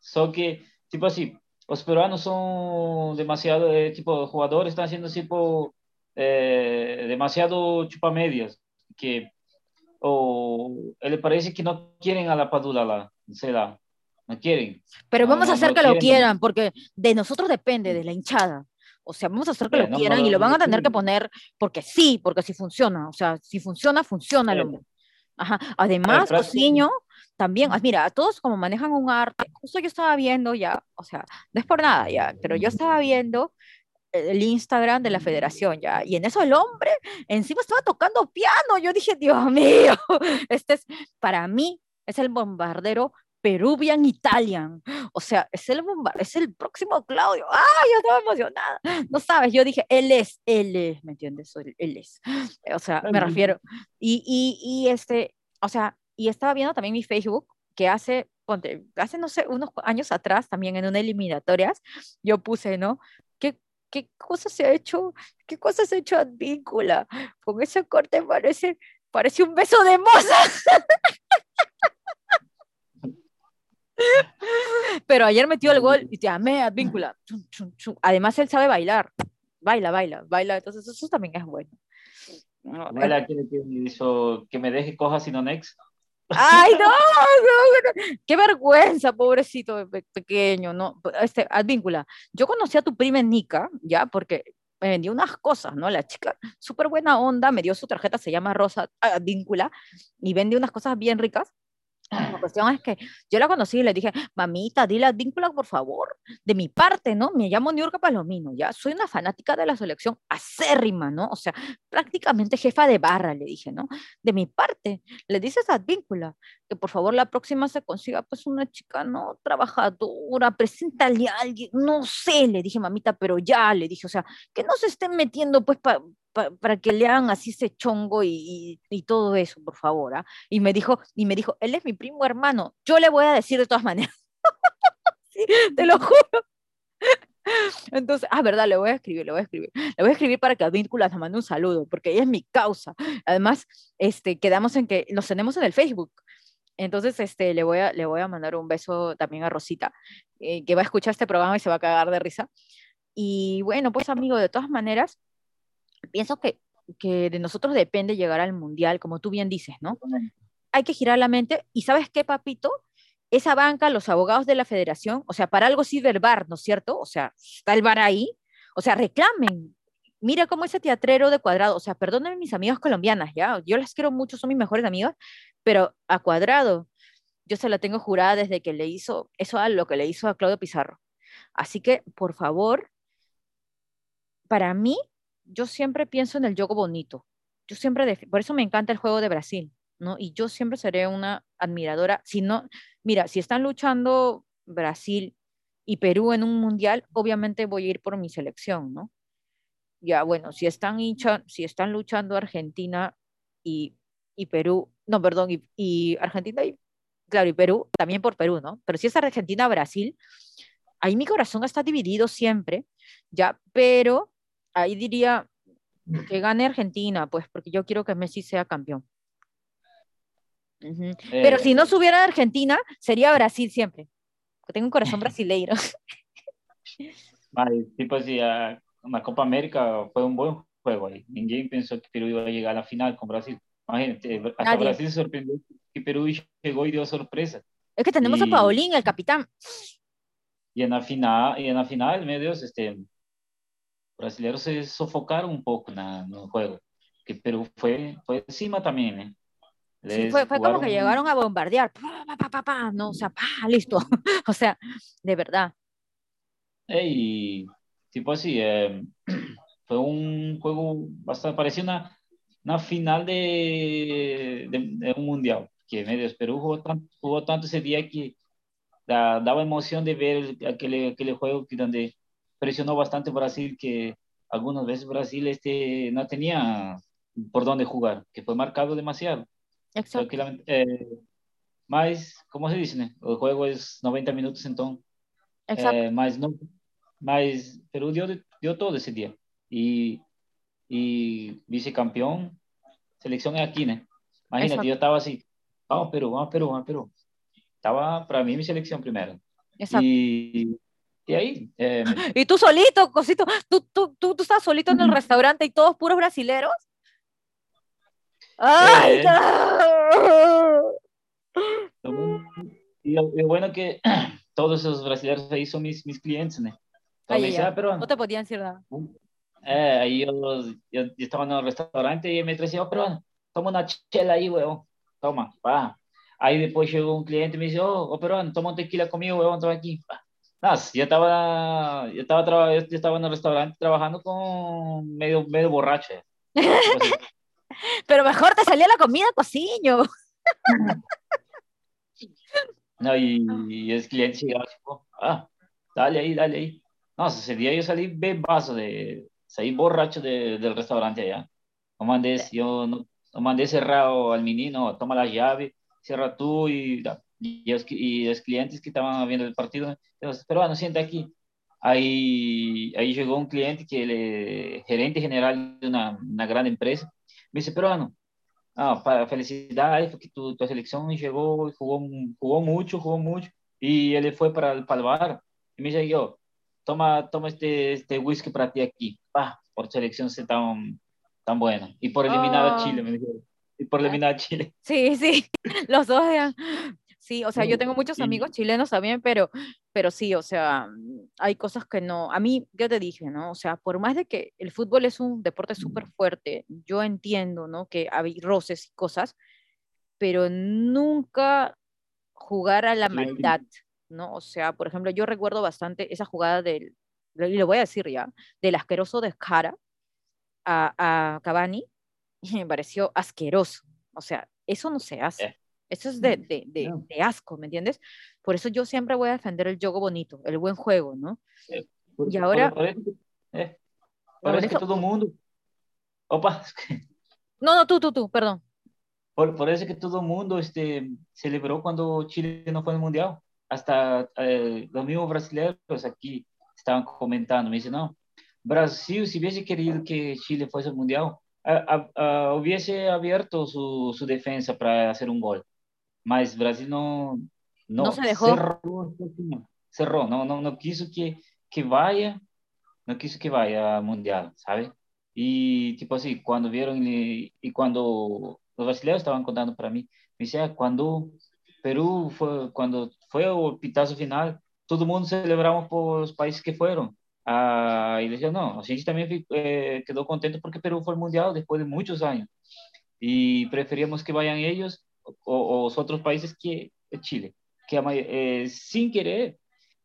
Só que, tipo assim, os peruanos são demasiado, eh, tipo, os jogadores estão sendo, tipo, eh, demasiado chupamedias, que o, ele parece que não querem a la Padula lá, sei lá, não querem. Pero No, vamos a no, hacer no que lo quieren. quieran, porque de nosotros depende, de la hinchada. O sea, vamos a hacer que Sí, lo no, quieran y no, lo van a no tener que quieren. poner porque sí, porque si funciona. O sea, si funciona, funciona el Sí. hombre. Ajá. Además, prácticamente- Osiño, también, ah, mira, todos como manejan un arte, justo yo estaba viendo ya, o sea, no es por nada ya, pero yo estaba viendo el Instagram de la federación ya, y en eso el hombre encima estaba tocando piano. Yo dije, Dios mío, este es, para mí, es el bombardero Peruvian Italian. O sea, es el bomba- es el próximo Claudio. ¡Ah! Yo estaba emocionada. No sabes, yo dije, él es, él es, ¿me entiendes? Él, es. O sea, me refiero. Y, y, y este, o sea, y estaba viendo también mi Facebook, que hace, ponte, hace, no sé, unos años atrás, también en una eliminatorias, yo puse, ¿no? ¿Qué, qué cosas se ha hecho? ¿Qué cosas se ha hecho Advíncula? Con ese corte parece, parece un beso de moza. Pero ayer metió el gol y te amé, Advíncula. Además, él sabe bailar. Baila, baila, baila. Entonces, eso también es bueno. No, aquele que hizo que me deje coja sino next. Ay, no, no, no, qué vergüenza, pobrecito pequeño, no, este, Advíncula, yo conocí a tu prima Nica, ya, porque me vendió unas cosas, ¿no? La chica, súper buena onda, me dio su tarjeta, se llama Rosa Advíncula, y vende unas cosas bien ricas. La cuestión es que yo la conocí y le dije, mamita, dile a Advíncula, por favor, de mi parte, ¿no? Me llamo Niurka Palomino, ya, soy una fanática de la selección acérrima, ¿no? O sea, prácticamente jefa de barra, le dije, ¿no? De mi parte, le dices a Advíncula que por favor la próxima se consiga pues una chica, ¿no? Trabajadora, preséntale a alguien, no sé, le dije, mamita, pero ya, le dije, o sea, que no se estén metiendo pues pa- pa- para que le hagan así ese chongo y, y- y todo eso, por favor, ¿ah? Y me dijo, y me dijo, él es mi primo hermano, yo le voy a decir de todas maneras. Sí, te lo juro. Entonces, ah, verdad, le voy a escribir, le voy a escribir. Le voy a escribir para que Advíncula nos mande un saludo, porque ella es mi causa. Además, este, quedamos en que nos tenemos en el Facebook. Entonces, este, le voy a, le voy a mandar un beso también a Rosita, eh, que va a escuchar este programa y se va a cagar de risa. Y bueno, pues amigo, de todas maneras, pienso que, que de nosotros depende llegar al mundial, como tú bien dices, ¿no? Hay que girar la mente. ¿Y sabes qué, papito? Esa banca, los abogados de la federación, o sea, para algo sirve el bar, ¿no es cierto? O sea, está el bar ahí, o sea, reclamen. Mira cómo ese teatrero de cuadrado, o sea, perdónenme mis amigas colombianas, ¿ya? Yo las quiero mucho, son mis mejores amigas, pero a cuadrado, yo se la tengo jurada desde que le hizo eso a lo que le hizo a Claudio Pizarro. Así que, por favor, para mí, yo siempre pienso en el juego bonito. Yo siempre, por eso me encanta el juego de Brasil, ¿no? Y yo siempre seré una admiradora. Si no, mira, si están luchando Brasil y Perú en un mundial, obviamente voy a ir por mi selección, ¿no? Ya, bueno, si están, hincha, si están luchando Argentina y, y Perú, no, perdón, y, y Argentina y, claro, y Perú, también por Perú, ¿no? Pero si es Argentina-Brasil, ahí mi corazón está dividido siempre, ya, pero ahí diría que gane Argentina, pues, porque yo quiero que Messi sea campeón. Ujú. Pero Eh, si no subiera Argentina, sería Brasil siempre. porque Tengo un corazón brasileiro. mas, tipo assim, a, na Copa América foi um bom jogo aí. Ninguém pensou que Peru ia chegar na final com o Brasil. Imagínate, hasta Nadie. Brasil se sorprendió que Perú chegou e deu sorpresa. Es que tenemos a Y- Paulín, el capitán. E na final, e na final, meu Deus, este, brasileiros se sofocaram um pouco na, no jogo. Que Peru foi, foi acima também, né? Sí, fue, fue como que llegaron a bombardear, pa, pa, pa, pa, no, o sea, pa, listo, o sea, de verdad. Y tipo así, eh, fue un juego bastante, parecía una, una final de, de, de, un mundial, que medio Perú jugó tanto, jugó tanto ese día que da, daba emoción de ver aquel, aquel juego que donde presionó bastante Brasil, que algunas veces Brasil este, no tenía por dónde jugar, que fue marcado demasiado. Exacto. Eh, mas, como se dice? O juego es 90 minutos, então. Exacto. É, mas não, mas Peru deu, deu todo esse dia. E, e vice-campeão, seleção é aqui, né? Imagina, Exacto. eu tava assim, vamos Peru, vamos Peru, vamos Peru. Tava para mim minha seleção primeiro. Exacto. E, e aí, é, Y tú solito, cosito, tú, tú, tú, tú estás solito en el restaurante y todos puros brasileros. ¡Ay! Eh. no! e o bueno que todos os brasileiros aí são meus, meus clientes? Então, Ay, me ay. ah, pero No te podían decir nada. É, aí eu, eu, eu estava no restaurante e me trouxe, ó, peruano, toma uma chela aí, weón. Toma, pá. Aí depois chegou um cliente e me disse, ô, oh, peruano, toma um tequila comigo, weón, toma aqui. Pá. Nossa, eu estava eu tava, eu estava no restaurante trabalhando com meio, meio borracho. Pero mejor te salía la comida, cociño. Não, e, e os clientes chegavam, tipo, ah, dale aí, dale aí. Nossa, esse dia eu saí bebaço, de, saí borracho de, del restaurante allá. Eu mandei, eu, não- eu mandei cerrar o- al menino, toma a chave, cerra tu e, dá. E, os, e os clientes que estavam vendo o partido, eu disse, peruano, senta aqui. Aí, aí chegou um cliente que ele é gerente geral de uma, uma grande empresa, me disse, peruano, ah, para felicidades, porque tu, tu selección llegó y jugó, jugó mucho, jugó mucho, y él fue para, el- para el bar, y me dice yo, toma, toma este, este whisky para ti aquí, pa, por selección ser tan, tan buena, y por eliminar a Ah. Chile, me dijo, y por eliminar a Chile. Sí, sí, los dos eran. Sí, o sea, yo tengo muchos amigos chilenos también, pero, pero sí, o sea, mm, hay cosas que no. A mí, ya te dije, ¿no? O sea, por más de que el fútbol es un deporte súper fuerte, yo entiendo, ¿no? Que hay roces y cosas, pero nunca jugar a la maldad, ¿no? O sea, por ejemplo, yo recuerdo bastante esa jugada del, y lo voy a decir ya, del asqueroso de Jara a, a Cavani, y me pareció asqueroso. O sea, eso no se hace. Eh. Eso es de, de, de, No. de asco, ¿me entiendes? Por eso yo siempre voy a defender el juego bonito, el buen juego, ¿no? Por- Y ahora- parece que, eh, parece que todo mundo, opa, No, no, tú, tú, tú, perdón. por, eso que todo mundo este, celebró cuando Chile no fue al Mundial. Hasta eh, los mismos brasileños aquí estaban comentando, me dicen, no, Brasil, si hubiese querido que Chile fuese al Mundial, a- a- a- hubiese abierto su, su defensa para hacer un gol. Mas Brasil no, no, No se dejó. cerró, cerró, no, no, no quiso que, que vaya, no quiso que vaya al Mundial, ¿sabe? Y tipo así, cuando vieron y, y cuando los brasileños estaban contando para mí, me decía, cuando Perú fue, cuando fue el pitazo final, todo mundo celebramos por los países que fueron. Ah, y decía, no, a gente también fi- eh, quedó contento porque Perú fue al mundial después de muchos años. Y preferíamos que vayan ellos o, o los otros países que Chile, que a eh, sin querer,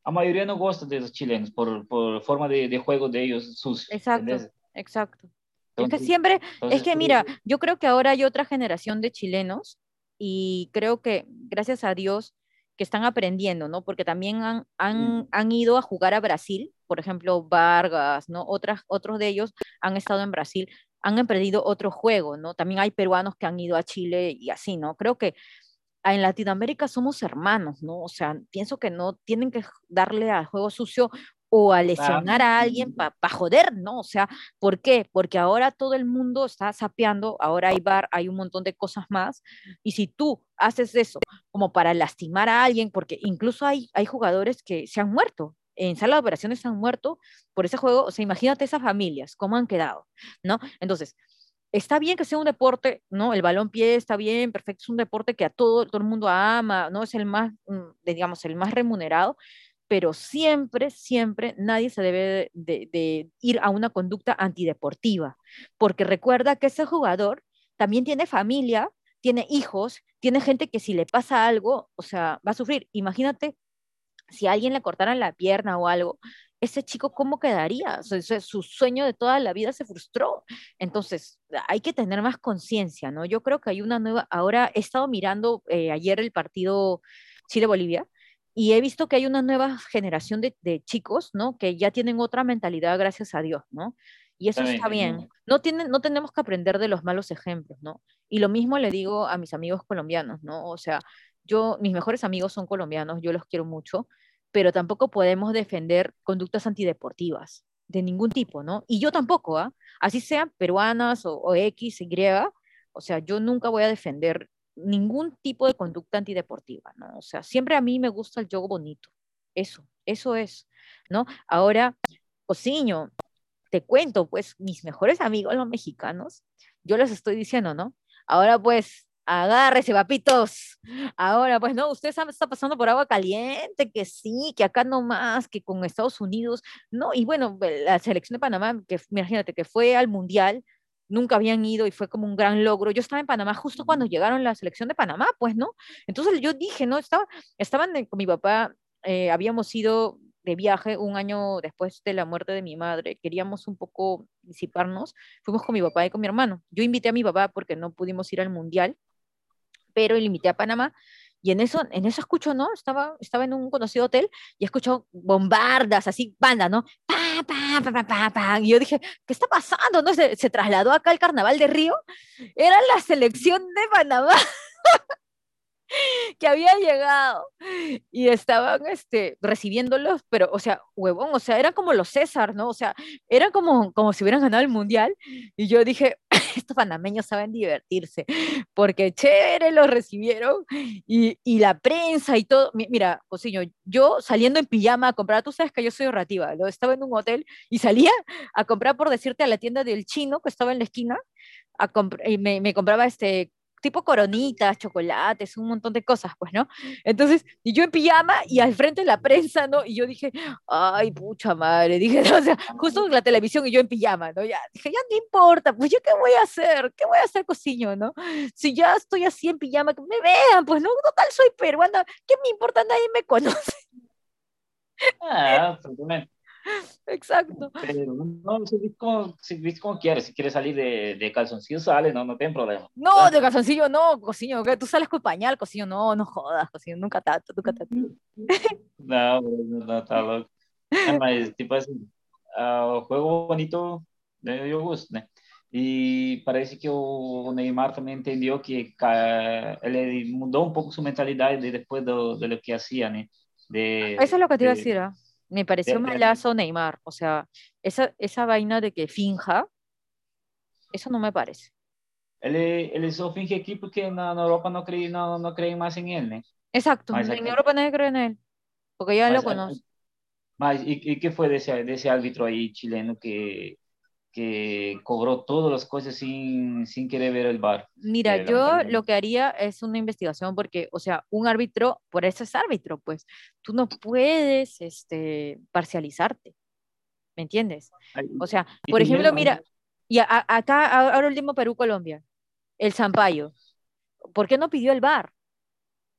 a mayoría no gusta de los chilenos por, por forma de, de juego de ellos sus Exacto, exacto. Es que siempre, es que mira, yo creo que ahora hay otra generación de chilenos y creo que gracias a Dios que están aprendiendo, ¿no? Porque también han, han, Mm. han ido a jugar a Brasil, por ejemplo, Vargas, ¿no? Otras, otros de ellos han estado en Brasil, han aprendido otro juego, ¿no? También hay peruanos que han ido a Chile y así, ¿no? Creo que en Latinoamérica somos hermanos, ¿no? O sea, pienso que no tienen que darle al juego sucio o a lesionar a alguien para joder, ¿no? O sea, ¿por qué? Porque ahora todo el mundo está sapeando, ahora hay bar, hay un montón de cosas más, y si tú haces eso como para lastimar a alguien, porque incluso hay, hay jugadores que se han muerto, en sala de operaciones han muerto por ese juego, o sea, imagínate esas familias, cómo han quedado, ¿no? Entonces, está bien que sea un deporte, ¿no? El balón pie está bien, perfecto, es un deporte que a todo, el mundo ama, ¿no? Es el más, mm, digamos, el más remunerado, pero siempre, siempre nadie se debe de, de, ir a una conducta antideportiva, porque recuerda que ese jugador también tiene familia, tiene hijos, tiene gente que si le pasa algo, o sea, va a sufrir. Imagínate si a alguien le cortaran la pierna o algo, ese chico cómo quedaría? su sueño de toda la vida se frustró. Entonces, hay que tener más conciencia, ¿no? Yo creo que hay una nueva, ahora he estado mirando eh, ayer el partido Chile-Bolivia y he visto que hay una nueva generación de, chicos, ¿no? Que ya tienen otra mentalidad, gracias a Dios, ¿no? Y eso está bien. No, tienen, no tenemos que aprender de los malos ejemplos, ¿no? Y lo mismo le digo a mis amigos colombianos, ¿no? O sea, yo, mis mejores amigos son colombianos, yo los quiero mucho, pero tampoco podemos defender conductas antideportivas de ningún tipo, ¿no? Y yo tampoco, ¿ah? Así sean peruanas o, X, Y, o sea, yo nunca voy a defender ningún tipo de conducta antideportiva, ¿no? O sea, siempre a mí me gusta el juego bonito. Eso, eso es, ¿no? Ahora, Cociño, te cuento, pues, mis mejores amigos, los mexicanos, yo les estoy diciendo, ¿no? Ahora, pues, agárrese, papitos. Ahora, pues no, usted está pasando por agua caliente, que sí, que acá no más, que con Estados Unidos, no, y bueno, la selección de Panamá, que imagínate que fue al Mundial, nunca habían ido y fue como un gran logro. Yo estaba en Panamá justo cuando llegaron la selección de Panamá, pues, ¿no? Entonces yo dije, ¿no? Estaba, estaban con mi papá, eh, habíamos ido de viaje un año después de la muerte de mi madre, queríamos un poco disiparnos, fuimos con mi papá y con mi hermano. Yo invité a mi papá porque no pudimos ir al mundial pero limité a Panamá. Y en eso, en eso escucho, ¿no? Estaba, estaba en un conocido hotel y escucho bombardas, así, banda, ¿no? Pa, pa, pa, pa, pa, pa. Y yo dije, ¿qué está pasando? ¿No? Se, se trasladó acá al carnaval de Río. Era la selección de Panamá. que había llegado y estaban este, recibiéndolos, pero, o sea, huevón, o sea, eran como los César, ¿no? O sea, eran como, como si hubieran ganado el mundial. Y yo dije, estos panameños saben divertirse, porque chévere los recibieron y, y la prensa y todo. Mira, Cosiño, yo saliendo en pijama a comprar, tú sabes que yo soy ahorrativa, ¿no? estaba en un hotel y salía a comprar, por decirte, a la tienda del chino que estaba en la esquina, a y me, me compraba este tipo coronitas, chocolates, un montón de cosas, pues, ¿no? Entonces, y yo en pijama y al frente la prensa, ¿no? Y yo dije, ay, pucha madre, dije, o sea, justo en la televisión y yo en pijama, ¿no? Ya, dije, ya no importa, pues yo qué voy a hacer, qué voy a hacer cociño, ¿no? Si ya estoy así en pijama, que me vean, pues, ¿no? Total, soy peruana, ¿qué me importa? Nadie me conoce. Ah, absolutamente. Exacto. Pero no, si como, si como quieres, si quieres salir de, de calzoncillo, sale, no, no tiene problema. No, de calzoncillo no, que tú sales con pañal, cociño, no, no jodas, cociño, nunca tanto, nunca tanto. No, no, está loco. Mas, tipo assim, uh, o juego bonito, né, eu gosto, né? E parece que o Neymar também entendeu que ele mudou um pouco sua mentalidade depois do, de lo que hacía, né? De, Eso es lo que te iba a decir, ¿eh? Me pareció malazo Neymar. O sea, esa, esa vaina de que finja, eso no me parece. Él ele só finge aqui porque na, Europa no creen, no, no creen más en él, ¿no? Exacto, en Europa nadie cree en él, porque ya lo conoce. ¿y, qué fue de ese, de ese árbitro ahí chileno que, que cobró todas las cosas sin, sin querer ver el bar. Mira, yo lo que haría es una investigación porque, o sea, un árbitro, por eso es árbitro, pues tú no puedes este, parcializarte, ¿me entiendes? O sea, por ejemplo, mira, y acá, ahora último Perú-Colombia, el Zampayo, ¿por qué no pidió el bar?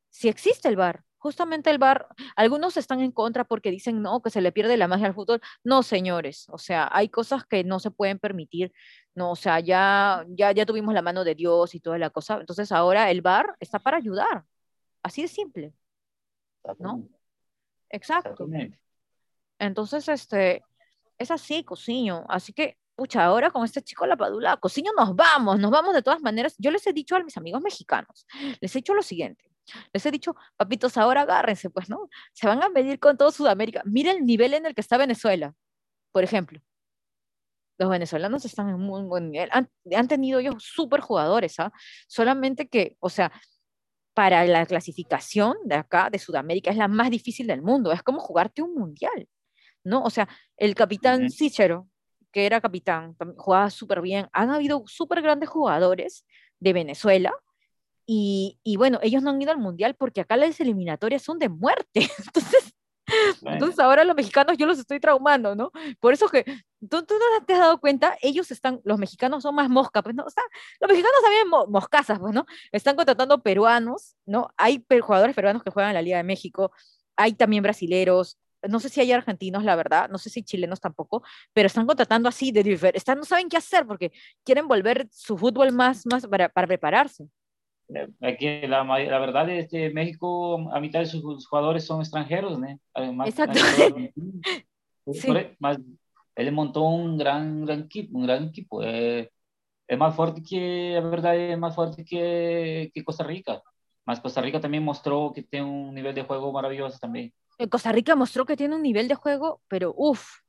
Si existe el bar, justamente el bar, algunos están en contra porque dicen, no, que se le pierde la magia al fútbol. No, señores, o sea, hay cosas que no se pueden permitir. No, o sea, ya, ya, ya tuvimos la mano de Dios y toda la cosa. Entonces ahora el bar está para ayudar. Así de simple. ¿No? Exacto. Entonces, este, es así, cociño. Así que, pucha, ahora con este chico La Padula, cociño, nos vamos, nos vamos de todas maneras. Yo les he dicho a mis amigos mexicanos, les he dicho lo siguiente les he dicho, papitos, ahora agárrense, pues, ¿no? Se van a medir con todo Sudamérica. Mira el nivel en el que está Venezuela, por ejemplo. Los venezolanos están en muy buen nivel. Han, tenido ellos súper jugadores, ¿ah? Solamente que, o sea, para la clasificación de acá, de Sudamérica, es la más difícil del mundo. Es como jugarte un mundial, ¿no? O sea, el capitán Cícero, que era capitán, jugaba súper bien. Han habido súper grandes jugadores de Venezuela y, y, bueno, ellos no han ido al mundial porque acá las eliminatorias son de muerte. Entonces, entonces ahora los mexicanos yo los estoy traumando, ¿no? Por eso que ¿Tú, tú no te has dado cuenta? Ellos están, los mexicanos son más mosca, pues, ¿no? O sea, los mexicanos también mo moscasas, pues, ¿no? Están contratando peruanos, ¿no? Hay jugadores peruanos que juegan en la Liga de México, hay también brasileros, no sé si hay argentinos, la verdad, no sé si chilenos tampoco, pero están contratando así de diferente, están, no saben qué hacer porque quieren volver su fútbol más, más para, para prepararse. Aquí la, la, verdad es que México, a mitad de sus jugadores son extranjeros, ¿no? Además, Exacto. sí. más, él montó un gran, gran equipo, un gran equipo. Eh, es más fuerte que, la verdad, es más fuerte que, que Costa Rica. Más Costa Rica también mostró que tiene un nivel de juego maravilloso también. Costa Rica mostró que tiene un nivel de juego, pero uff,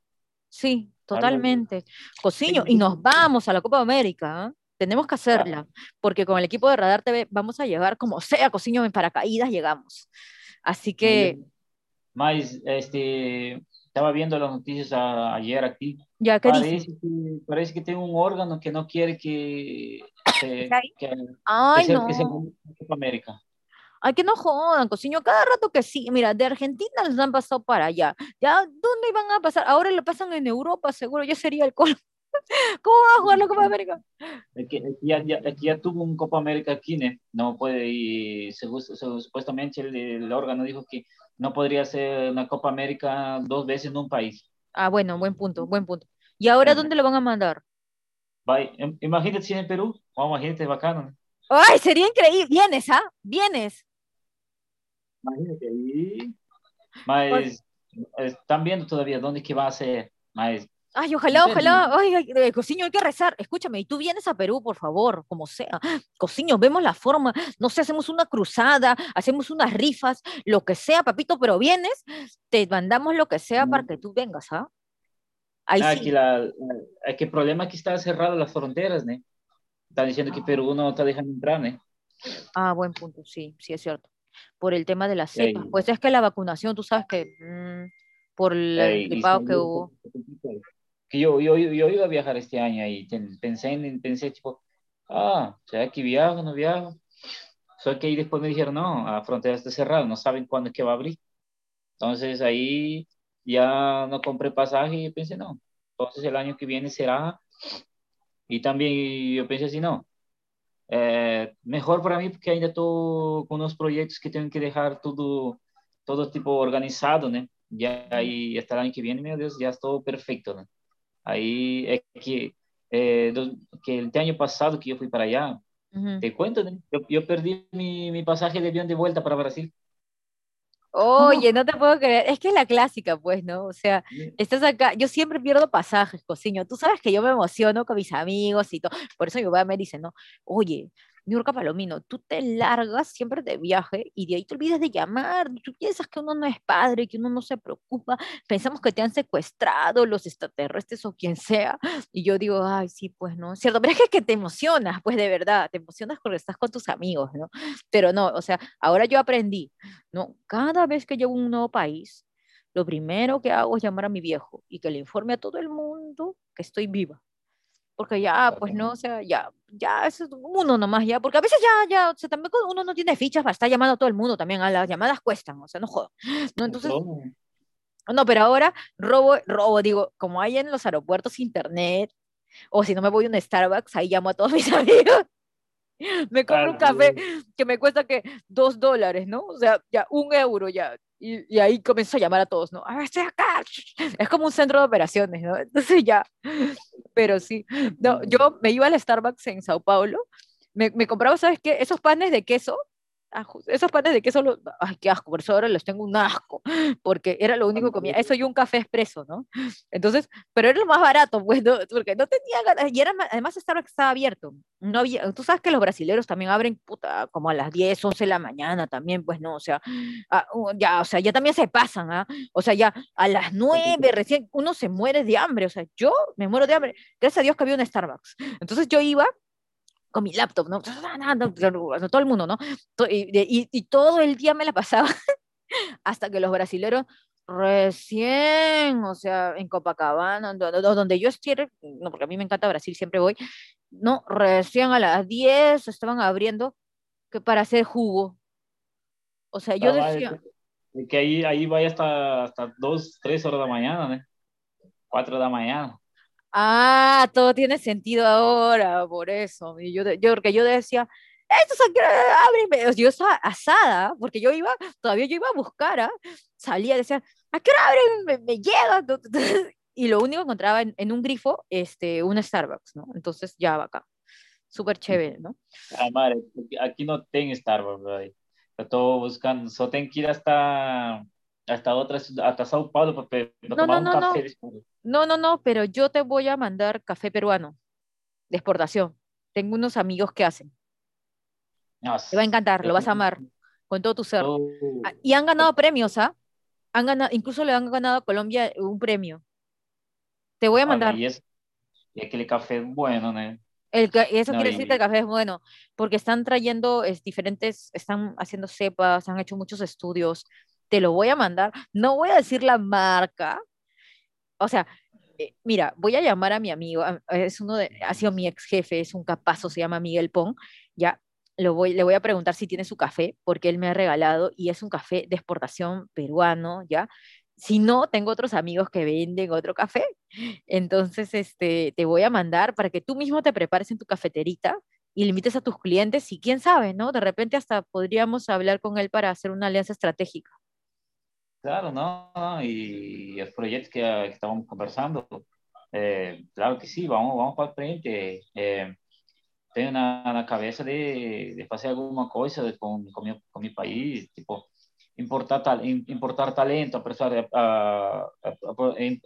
sí, totalmente. Cociño, y nos vamos a la Copa América. ¿eh? Tenemos que hacerla, porque con el equipo de Radar TV vamos a llegar como sea, Cociño en paracaídas llegamos. Así que... Más, este, estaba viendo las noticias ayer aquí. Ya, ¿qué parece, que, parece que tiene un órgano que no quiere que, que, que, Ay, no. que se Copa América. Ay, que no jodan, cociño, cada rato que sí. Mira, de Argentina les han pasado para allá. ¿Ya dónde iban a pasar? Ahora lo pasan en Europa, seguro, ya sería el colmo. ¿Cómo va a jugar la Copa América? Aquí, ya, ya, ya, tuvo un Copa América aquí, ¿no? puede ir, supuestamente el, el, órgano dijo que no podría ser una Copa América dos veces en un país. Ah, bueno, buen punto, buen punto. ¿Y ahora dónde lo van a mandar? Imagínate si en Perú, oh, imagínate, bacano. ¡Ay, sería increíble! Vienes, ¿ah? Vienes. Imagínate, ahí. Más, están viendo todavía dónde es que va a ser. Más, Ay, ojalá, ojalá. Ay, ay, Cociño, hay que rezar. Escúchame, y tú vienes a Perú, por favor, como sea. Cociño, vemos la forma. No sé, hacemos una cruzada, hacemos unas rifas, lo que sea, papito, pero vienes, te mandamos lo que sea para que tú vengas, ¿ah? Ahí ah, sí. Aquí la, la, que el problema es que están cerradas las fronteras, ¿no? Están diciendo que Perú no está dejando entrar, ¿no? Ah, buen punto, sí, sí es cierto. Por el tema de las cepas. Pues es que la vacunación, tú sabes que mmm, por el gripado que hubo que yo, yo, yo iba a viajar este año y pensé, en, pensé tipo, ah, ¿será que viajo no viajo? Solo que ahí después me dijeron, no, la frontera está cerrada, no saben cuándo es que va a abrir. Entonces ahí ya no compré pasaje y pensé, no, entonces el año que viene será. Y también yo pensé así, no, eh, mejor para mí porque ainda estoy con unos proyectos que tengo que dejar todo, todo tipo organizado, ¿no? Ya ahí hasta el año que viene, meu Deus, ya es todo perfecto, ¿no? Aí é que, é, do, que el año pasado que yo fui para allá, te cuento, yo, yo, perdí mi, mi pasaje de avión de vuelta para Brasil. Oye, no te puedo creer, es que es la clásica, pues, ¿no? O sea, estás acá, yo siempre pierdo pasajes, cociño, tú sabes que yo me emociono con mis amigos y todo, por eso mi papá me dice, no, oye, Niurka Palomino, tú te largas siempre de viaje y de ahí te olvidas de llamar. Tú piensas que uno no es padre, que uno no se preocupa. Pensamos que te han secuestrado los extraterrestres o quien sea. Y yo digo, ay, sí, pues no, cierto. Pero es que, que te emocionas, pues de verdad, te emocionas porque estás con tus amigos, ¿no? Pero no, o sea, ahora yo aprendí, ¿no? Cada vez que llego a un nuevo país, lo primero que hago es llamar a mi viejo y que le informe a todo el mundo que estoy viva porque ya, pues no, o sea, ya, ya es uno nomás, ya, porque a veces ya, ya, o sea, también uno no tiene fichas para estar llamando a todo el mundo también, a las llamadas cuestan, o sea, no jodo, ¿no? Entonces, no, pero ahora robo, robo, digo, como hay en los aeropuertos internet, o si no me voy a un Starbucks, ahí llamo a todos mis amigos, me compro un café que me cuesta que dos dólares, ¿no? O sea, ya un euro, ya, y, y, ahí comienzo a llamar a todos, ¿no? A ver, estoy acá. Es como un centro de operaciones, ¿no? Entonces ya, pero sí. No, yo me iba al Starbucks en Sao Paulo, me, me compraba, ¿sabes qué? Esos panes de queso esos panes de queso, lo, ay, qué asco, por eso ahora los tengo un asco, porque era lo único que comía, eso y un café expreso, ¿no? Entonces, pero era lo más barato, pues, ¿no? porque no tenía ganas, y era, además Starbucks estaba abierto, no había, tú sabes que los brasileños también abren, puta, como a las 10, 11 de la mañana también, pues, ¿no? O sea, ah, ya, o sea, ya también se pasan, ¿ah? O sea, ya a las 9 recién uno se muere de hambre, o sea, yo me muero de hambre, gracias a Dios que había un Starbucks, entonces yo iba con mi laptop, ¿no? Todo el mundo, ¿no? Y, y, y todo el día me la pasaba hasta que los brasileros recién, o sea, en Copacabana, donde yo estoy, no, porque a mí me encanta Brasil, siempre voy, no, recién a las 10 estaban abriendo que para hacer jugo. O sea, yo ah, decía... Que ahí, ahí vaya hasta, hasta 2, 3 horas de la mañana, ¿no? 4 de la mañana. Ah, todo tiene sentido ahora, por eso. Y yo, yo, porque yo decía, esto es Yo estaba asada, porque yo iba, todavía yo iba a buscar, ¿ah? salía, decía, ¿a qué hora abren? Me, llega. Y lo único que encontraba en, un grifo, este, un Starbucks, ¿no? Entonces ya va acá. Súper chévere, ¿no? Ah, madre, aquí no tengo Starbucks, bro. Estoy buscando, solo tengo que ir hasta hasta otras, hasta Sao Paulo para, no, tomar no, un café. No. no, no, pero yo te voy a mandar café peruano de exportación. Tengo unos amigos que hacen. te va a encantar, lo vas a amar con todo tu ser. Oh. Ah, y han ganado premios, ¿ah? Han ganado, incluso le han ganado a Colombia un premio. Te voy a mandar. y, es, que el café es bueno, ¿no? El, eso quiere decir que el café es bueno, porque están trayendo es, diferentes, están haciendo cepas, han hecho muchos estudios, te lo voy a mandar, no voy a decir la marca, o sea, eh, mira, voy a llamar a mi amigo, es uno de, ha sido mi ex jefe, es un capazo, se llama Miguel Pong, ya, lo voy, le voy a preguntar si tiene su café, porque él me ha regalado y es un café de exportación peruano, ¿ya? Si no, tengo otros amigos que venden otro café. Entonces, este, te voy a mandar para que tú mismo te prepares en tu cafeterita y limites a tus clientes y quién sabe, ¿no? De repente hasta podríamos hablar con él para hacer una alianza estratégica. Claro, no, y el proyecto que, que estábamos conversando, eh, claro que sí, vamos, vamos para frente. Eh, tengo na, na cabeça de, de fazer alguma coisa com, com, meu, com meu país, tipo, importar, importar talento, a, a,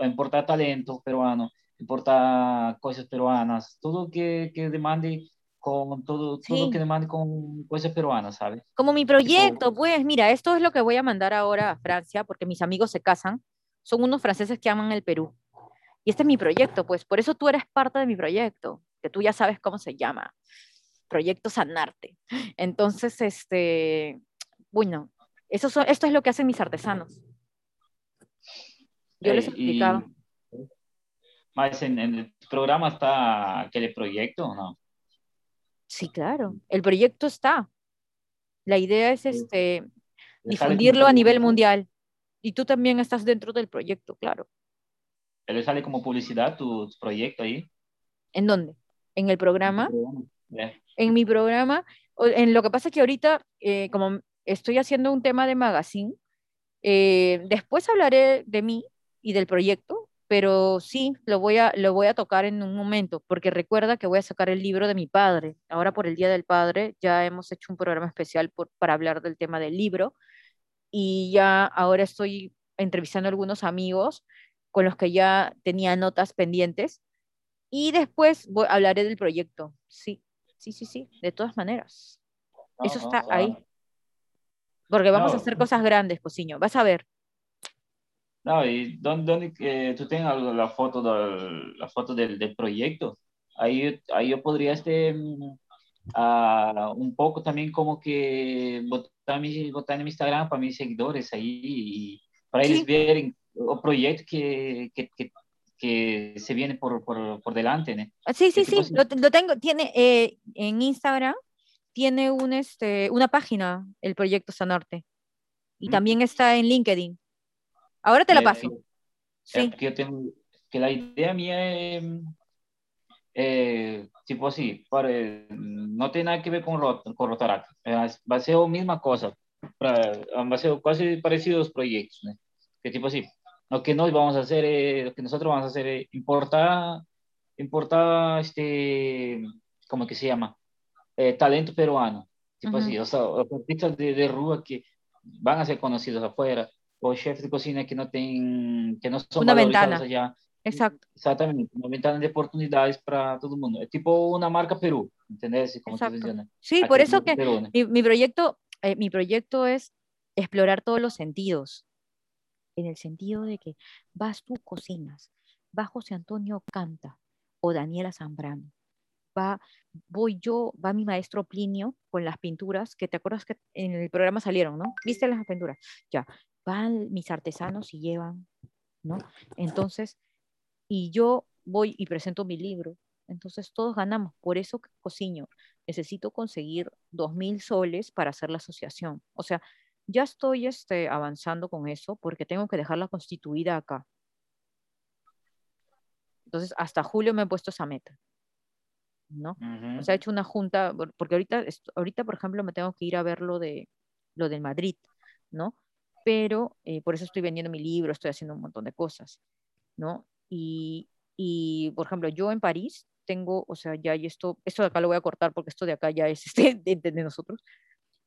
a, importar talento peruano, importar coisas peruanas, tudo que, que demande con todo, todo que demande con cosas peruanas, ¿sabes? Como mi proyecto, pues mira, esto es lo que voy a mandar ahora a Francia, porque mis amigos se casan, son unos franceses que aman el Perú. Y este es mi proyecto, pues por eso tú eres parte de mi proyecto, que tú ya sabes cómo se llama, Proyecto Sanarte. Entonces, este, bueno, eso esto es lo que hacen mis artesanos. Yo les he explicado. Más en, en, el programa está aquel proyecto, ¿no? Sí, claro. El proyecto está. La idea es este, difundirlo a nivel mundial. Y tú también estás dentro del proyecto, claro. ¿Pero sale como publicidad tu, proyecto ahí? ¿En dónde? ¿En el programa? En mi programa. En lo que pasa es que ahorita, eh, como estoy haciendo un tema de magazine, eh, después hablaré de mí y del proyecto, pero sí, lo voy, a, lo voy a tocar en un momento, porque recuerda que voy a sacar el libro de mi padre. Ahora por el Día del Padre ya hemos hecho un programa especial para hablar del tema del libro y ya ahora estoy entrevistando a algunos amigos con los que ya tenía notas pendientes y después hablaré del proyecto. Sí, sí, sí, sí, de todas maneras. Eso está ahí. Porque vamos a hacer cosas grandes, Cociño. Vas a ver. No, y donde, eh, tú tengas la foto, del, la foto del, del proyecto, ahí, ahí yo podría este, uh, un poco también como que botar, mi, botar en mi Instagram para mis seguidores ahí, y para ellos ver el proyecto que, que, que, que, se viene por, por, por delante. ¿no? Sí, sí, sí, lo, lo, tengo, tiene eh, en Instagram, tiene un, este, una página, el proyecto Sanarte, y también está en LinkedIn. Ahora te la paso. sí. Que, tengo, que la idea mía es, eh, tipo así, para, no tiene nada que ver con, con Rotaract. Va a ser la misma cosa. Para, va a ser casi parecidos proyectos. ¿no? Que tipo así, lo que nos vamos a hacer, es, lo que nosotros vamos a hacer es importar, importar este, ¿cómo que se llama? Eh, talento peruano. Tipo así, o sea, artistas de, de rúa que van a ser conocidos afuera o chefes de cocina que no tienen, que no son una ventana. allá. Exacto. Exactamente, una ventana de oportunidades para todo el mundo. Es tipo una marca Perú, ¿entendés? Como sí, por eso que mi, mi, proyecto, eh, mi proyecto es explorar todos los sentidos, en el sentido de que vas tú cocinas, va José Antonio Canta o Daniela Zambrano, va, voy yo, va mi maestro Plinio con las pinturas, que te acuerdas que en el programa salieron, ¿no? ¿Viste las pinturas? Ya, van mis artesanos y llevan, ¿no? Entonces, y yo voy y presento mi libro, entonces todos ganamos, por eso cocino, necesito conseguir dos mil soles para hacer la asociación, o sea, ya estoy este, avanzando con eso porque tengo que dejarla constituida acá. Entonces, hasta julio me he puesto esa meta. ¿no? O sea, he hecho una junta, porque ahorita, ahorita, por ejemplo, me tengo que ir a ver lo de, lo del Madrid, ¿no? Pero eh, por eso estoy vendiendo mi libro, estoy haciendo un montón de cosas, ¿no? Y, y, por ejemplo, yo en París tengo, o sea, ya y esto, esto de acá lo voy a cortar porque esto de acá ya es este, de, de, nosotros,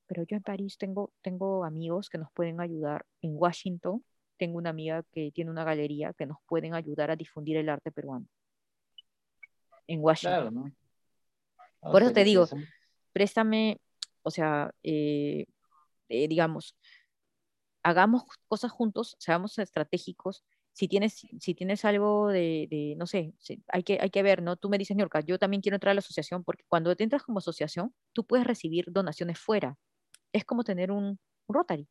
pero yo en París tengo, tengo amigos que nos pueden ayudar. En Washington tengo una amiga que tiene una galería que nos pueden ayudar a difundir el arte peruano. En Washington. Claro, ¿no? Por eso te digo, préstame, o sea, eh, eh, digamos, hagamos cosas juntos, seamos estratégicos. Si tienes, si tienes algo de, no sé, hay, que, hay que ver, ¿no? Tú me dices, Yorka, yo también quiero entrar a la asociación, porque cuando te entras como asociación, tú puedes recibir donaciones fuera. Es como tener un, Rotary.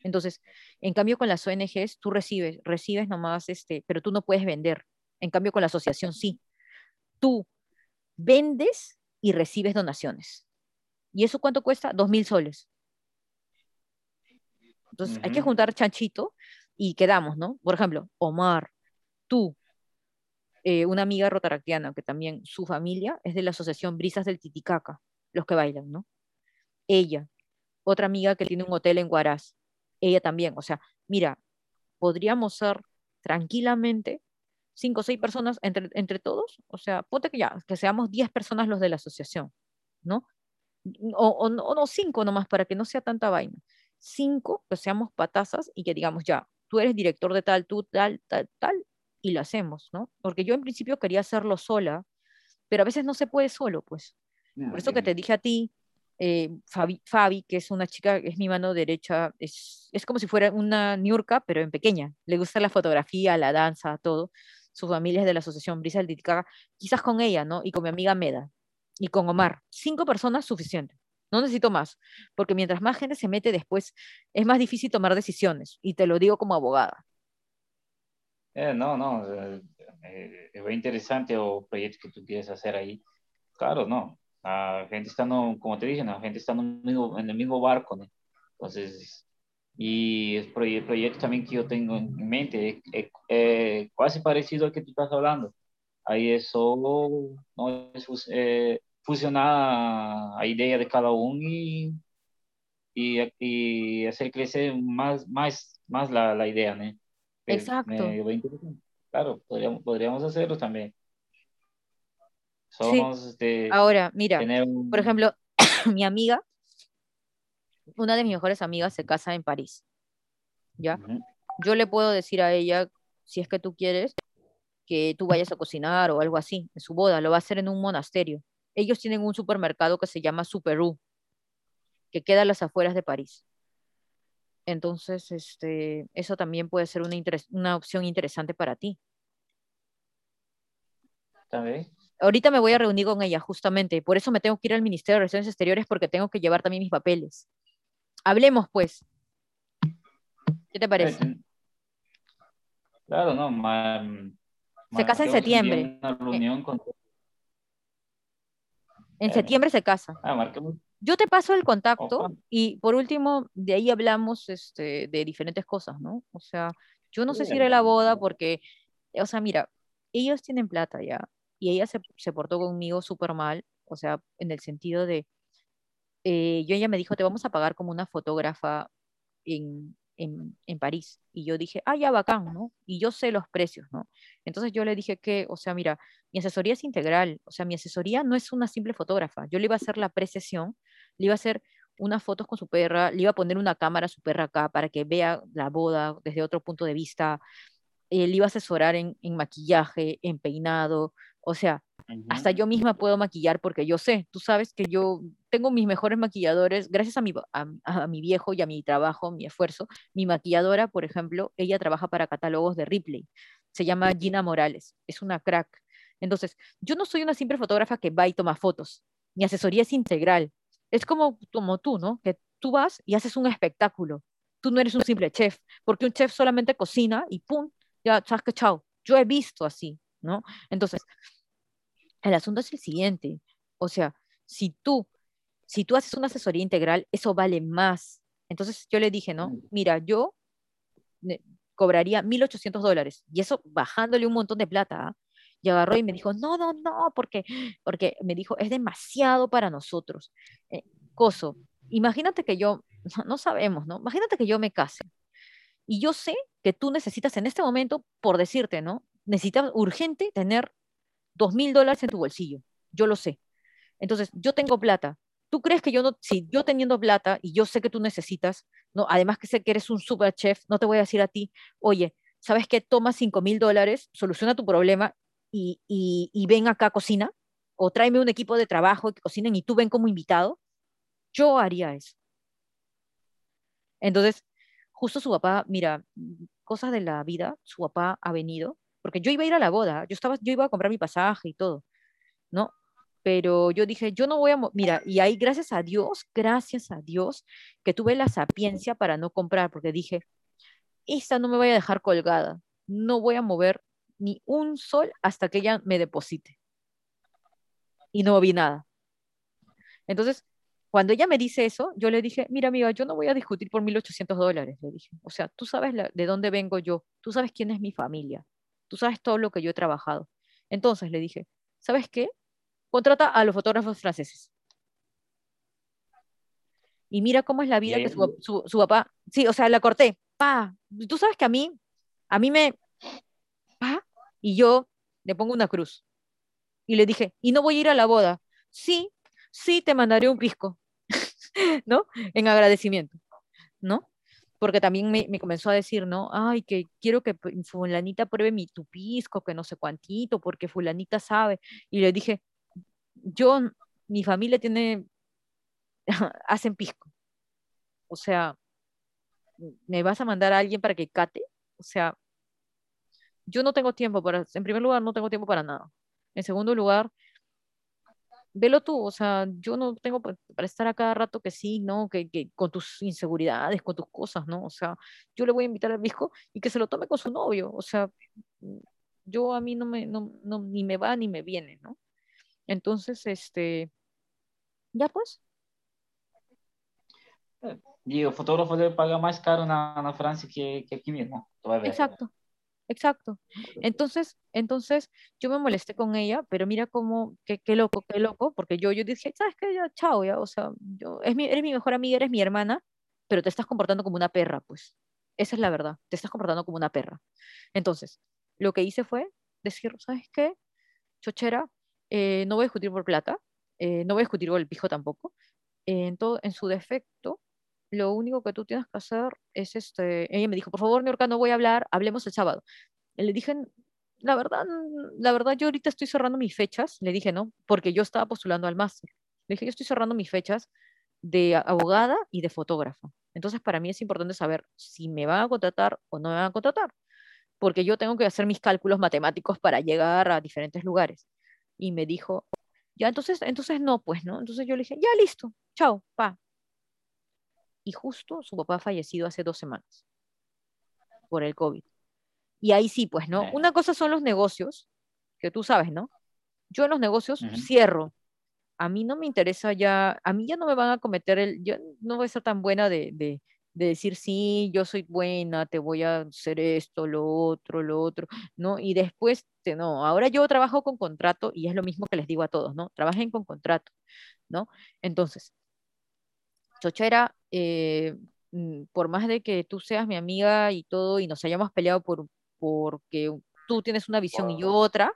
Entonces, en cambio con las ONGs, tú recibes, recibes nomás, este, pero tú no puedes vender. En cambio con la asociación sí. Tú vendes y recibes donaciones. ¿Y eso cuánto cuesta? Dos mil soles. Entonces, hay que juntar chanchito y quedamos, ¿no? Por ejemplo, Omar, tú, eh, una amiga rotaractiana que también su familia es de la asociación Brisas del Titicaca, los que bailan, ¿no? Ella, otra amiga que tiene un hotel en Huaraz, ella también, o sea, mira, podríamos ser tranquilamente cinco o seis personas entre, entre todos, o sea, ponte que ya, que seamos diez personas los de la asociación, ¿no? O, o, no, cinco nomás, para que no sea tanta vaina. Cinco, que seamos patazas y que digamos, ya, tú eres director de tal, tú tal, tal, tal, y lo hacemos, ¿no? Porque yo en principio quería hacerlo sola, pero a veces no se puede solo, pues. Por eso que te dije a ti, eh, Fabi, Fabi, que es una chica, es mi mano derecha, es, es como si fuera una niurka, pero en pequeña. Le gusta la fotografía, la danza, todo sus familias de la Asociación Brisa del Titicaca, quizás con ella, ¿no? Y con mi amiga Meda y con Omar. Cinco personas suficiente. No necesito más, porque mientras más gente se mete después, es más difícil tomar decisiones. Y te lo digo como abogada. Eh, no, no, eh, eh, es muy interesante o proyecto que tú quieres hacer ahí. Claro, no. La gente está, no, como te dije, la gente está en mismo, en el mismo barco, ¿no? Entonces, y el proyecto también que yo tengo en mente es, eh, casi parecido al que tú estás hablando. Ahí eso no es eh, fusionar a idea de cada uno y, y, y, hacer crecer más, más, más la, la idea, ¿no? Exacto. claro, podríamos, podríamos hacerlo también. Somos, este, Ahora, mira, por ejemplo, mi amiga una de mis mejores amigas se casa en París. ¿Ya? Yo le puedo decir a ella, si es que tú quieres, que tú vayas a cocinar o algo así, en su boda, lo va a hacer en un monasterio. Ellos tienen un supermercado que se llama Superú, que queda a las afueras de París. Entonces, este, eso también puede ser una, una opción interesante para ti. Ahorita me voy a reunir con ella, justamente. Por eso me tengo que ir al Ministerio de Relaciones Exteriores porque tengo que llevar también mis papeles. Hablemos, pues. ¿Qué te parece? Claro, no. se casa en septiembre. En eh. septiembre se casa. Ah, Yo te paso el contacto y por último, de ahí hablamos este, de diferentes cosas, ¿no? O sea, yo no sé si iré a la boda porque, o sea, mira, ellos tienen plata ya y ella se, se portó conmigo súper mal, o sea, en el sentido de, eh, yo ella me dijo, te vamos a pagar como una fotógrafa en, en, en, París. Y yo dije, ah, ya bacán, ¿no? Y yo sé los precios, ¿no? Entonces yo le dije que, o sea, mira, mi asesoría es integral, o sea, mi asesoría no es una simple fotógrafa. Yo le iba a hacer la precesión, le iba a hacer unas fotos con su perra, le iba a poner una cámara a su perra acá para que vea la boda desde otro punto de vista, eh, le iba a asesorar en, en maquillaje, en peinado, o sea, hasta yo misma puedo maquillar porque yo sé, tú sabes que yo tengo mis mejores maquilladores, gracias a mi, a, mi viejo y a mi trabajo, mi esfuerzo. Mi maquilladora, por ejemplo, ella trabaja para catálogos de Ripley. Se llama Gina Morales, es una crack. Entonces, yo no soy una simple fotógrafa que va y toma fotos. Mi asesoría es integral. Es como, como tú, ¿no? Que tú vas y haces un espectáculo. Tú no eres un simple chef, porque un chef solamente cocina y ¡pum! Ya, chao, chao. Yo he visto así, ¿no? Entonces, el asunto es el siguiente, o sea, si tú, si tú haces una asesoría integral, eso vale más. Entonces yo le dije, ¿no? Mira, yo cobraría 1.800 dólares. Y eso bajándole un montón de plata. ¿ah? Y agarró y me dijo, no, no, no, porque, porque me dijo, es demasiado para nosotros. Eh, coso, imagínate que yo, no sabemos, ¿no? Imagínate que yo me case. Y yo sé que tú necesitas en este momento, por decirte, ¿no? Necesitas urgente tener dos mil dólares en tu bolsillo. Yo lo sé. Entonces, yo tengo plata. ¿Tú crees que yo no, si yo teniendo plata y yo sé que tú necesitas, no, además que sé que eres un super chef, no te voy a decir a ti, oye, ¿sabes qué? Toma cinco mil dólares, soluciona tu problema y, y, ven acá, cocina, o tráeme un equipo de trabajo que cocinen y tú ven como invitado, yo haría eso. Entonces, justo su papá, mira, cosas de la vida, su papá ha venido, porque yo iba a ir a la boda, yo, estaba, yo iba a comprar mi pasaje y todo, ¿no? Pero yo dije, yo no voy a, mira, y ahí gracias a Dios, gracias a Dios, que tuve la sapiencia para no comprar, porque dije, esta no me voy a dejar colgada, no voy a mover ni un sol hasta que ella me deposite. Y no vi nada. Entonces, cuando ella me dice eso, yo le dije, mira amiga, yo no voy a discutir por 1.800 dólares, le dije. O sea, tú sabes de dónde vengo yo, tú sabes quién es mi familia, tú sabes todo lo que yo he trabajado. Entonces le dije, ¿sabes qué? Contrata a los fotógrafos franceses. Y mira cómo es la vida que su, su, papá, sí, o sea, la corté, pa, tú sabes que a mí, a mí me, pa, y yo le pongo una cruz. Y le dije, y no voy a ir a la boda. Sí, sí, te mandaré un pisco, ¿no? En agradecimiento, ¿no? Porque también me, comenzó a decir, ¿no? Ay, que quiero que fulanita pruebe mi tu pisco, que no sé cuántito, porque fulanita sabe. Y le dije, yo, mi familia tiene, hacen pisco. O sea, ¿me vas a mandar a alguien para que cate? O sea, yo no tengo tiempo para, en primer lugar, no tengo tiempo para nada. En segundo lugar, velo tú, o sea, yo no tengo para estar a cada rato que sí, ¿no? Que, que, con tus inseguridades, con tus cosas, ¿no? O sea, yo le voy a invitar al disco y que se lo tome con su novio, o sea, yo a mí no me, no, no, ni me va ni me viene, ¿no? Entonces, este, ya pues. Y el fotógrafo le paga más caro en, Francia que, que, aquí mismo. Exacto. Exacto. Entonces, entonces yo me molesté con ella, pero mira cómo, qué, qué loco, qué loco, porque yo, yo dije, ¿sabes qué? Ya, chao, ya, o sea, yo, es mi, eres mi mejor amiga, eres mi hermana, pero te estás comportando como una perra, pues. Esa es la verdad, te estás comportando como una perra. Entonces, lo que hice fue decir, ¿sabes qué? Chochera, eh, no voy a discutir por plata, eh, no voy a discutir por el pijo tampoco. en, todo, en su defecto, lo único que tú tienes que hacer es este, ella me dijo, por favor, Niorca, no voy a hablar, hablemos el sábado. Le dije, la verdad, la verdad, yo ahorita estoy cerrando mis fechas, le dije, ¿no? Porque yo estaba postulando al máster. Le dije, yo estoy cerrando mis fechas de abogada y de fotógrafa. Entonces, para mí es importante saber si me van a contratar o no me van a contratar, porque yo tengo que hacer mis cálculos matemáticos para llegar a diferentes lugares. Y me dijo, ya, entonces, entonces no, pues, ¿no? Entonces yo le dije, ya, listo, chao, pa, y justo su papá ha fallecido hace dos semanas por el COVID. Y ahí sí, pues, ¿no? Una cosa son los negocios, que tú sabes, ¿no? Yo en los negocios cierro. A mí no me interesa ya, a mí ya no me van a cometer el, yo no voy a ser tan buena de, de, de decir, sí, yo soy buena, te voy a hacer esto, lo otro, lo otro, ¿no? Y después, te, no, ahora yo trabajo con contrato y es lo mismo que les digo a todos, ¿no? Trabajen con contrato, ¿no? Entonces, Chochera, eh, mm, por más de que tú seas mi amiga y todo, y nos hayamos peleado por porque tú tienes una visión y yo otra,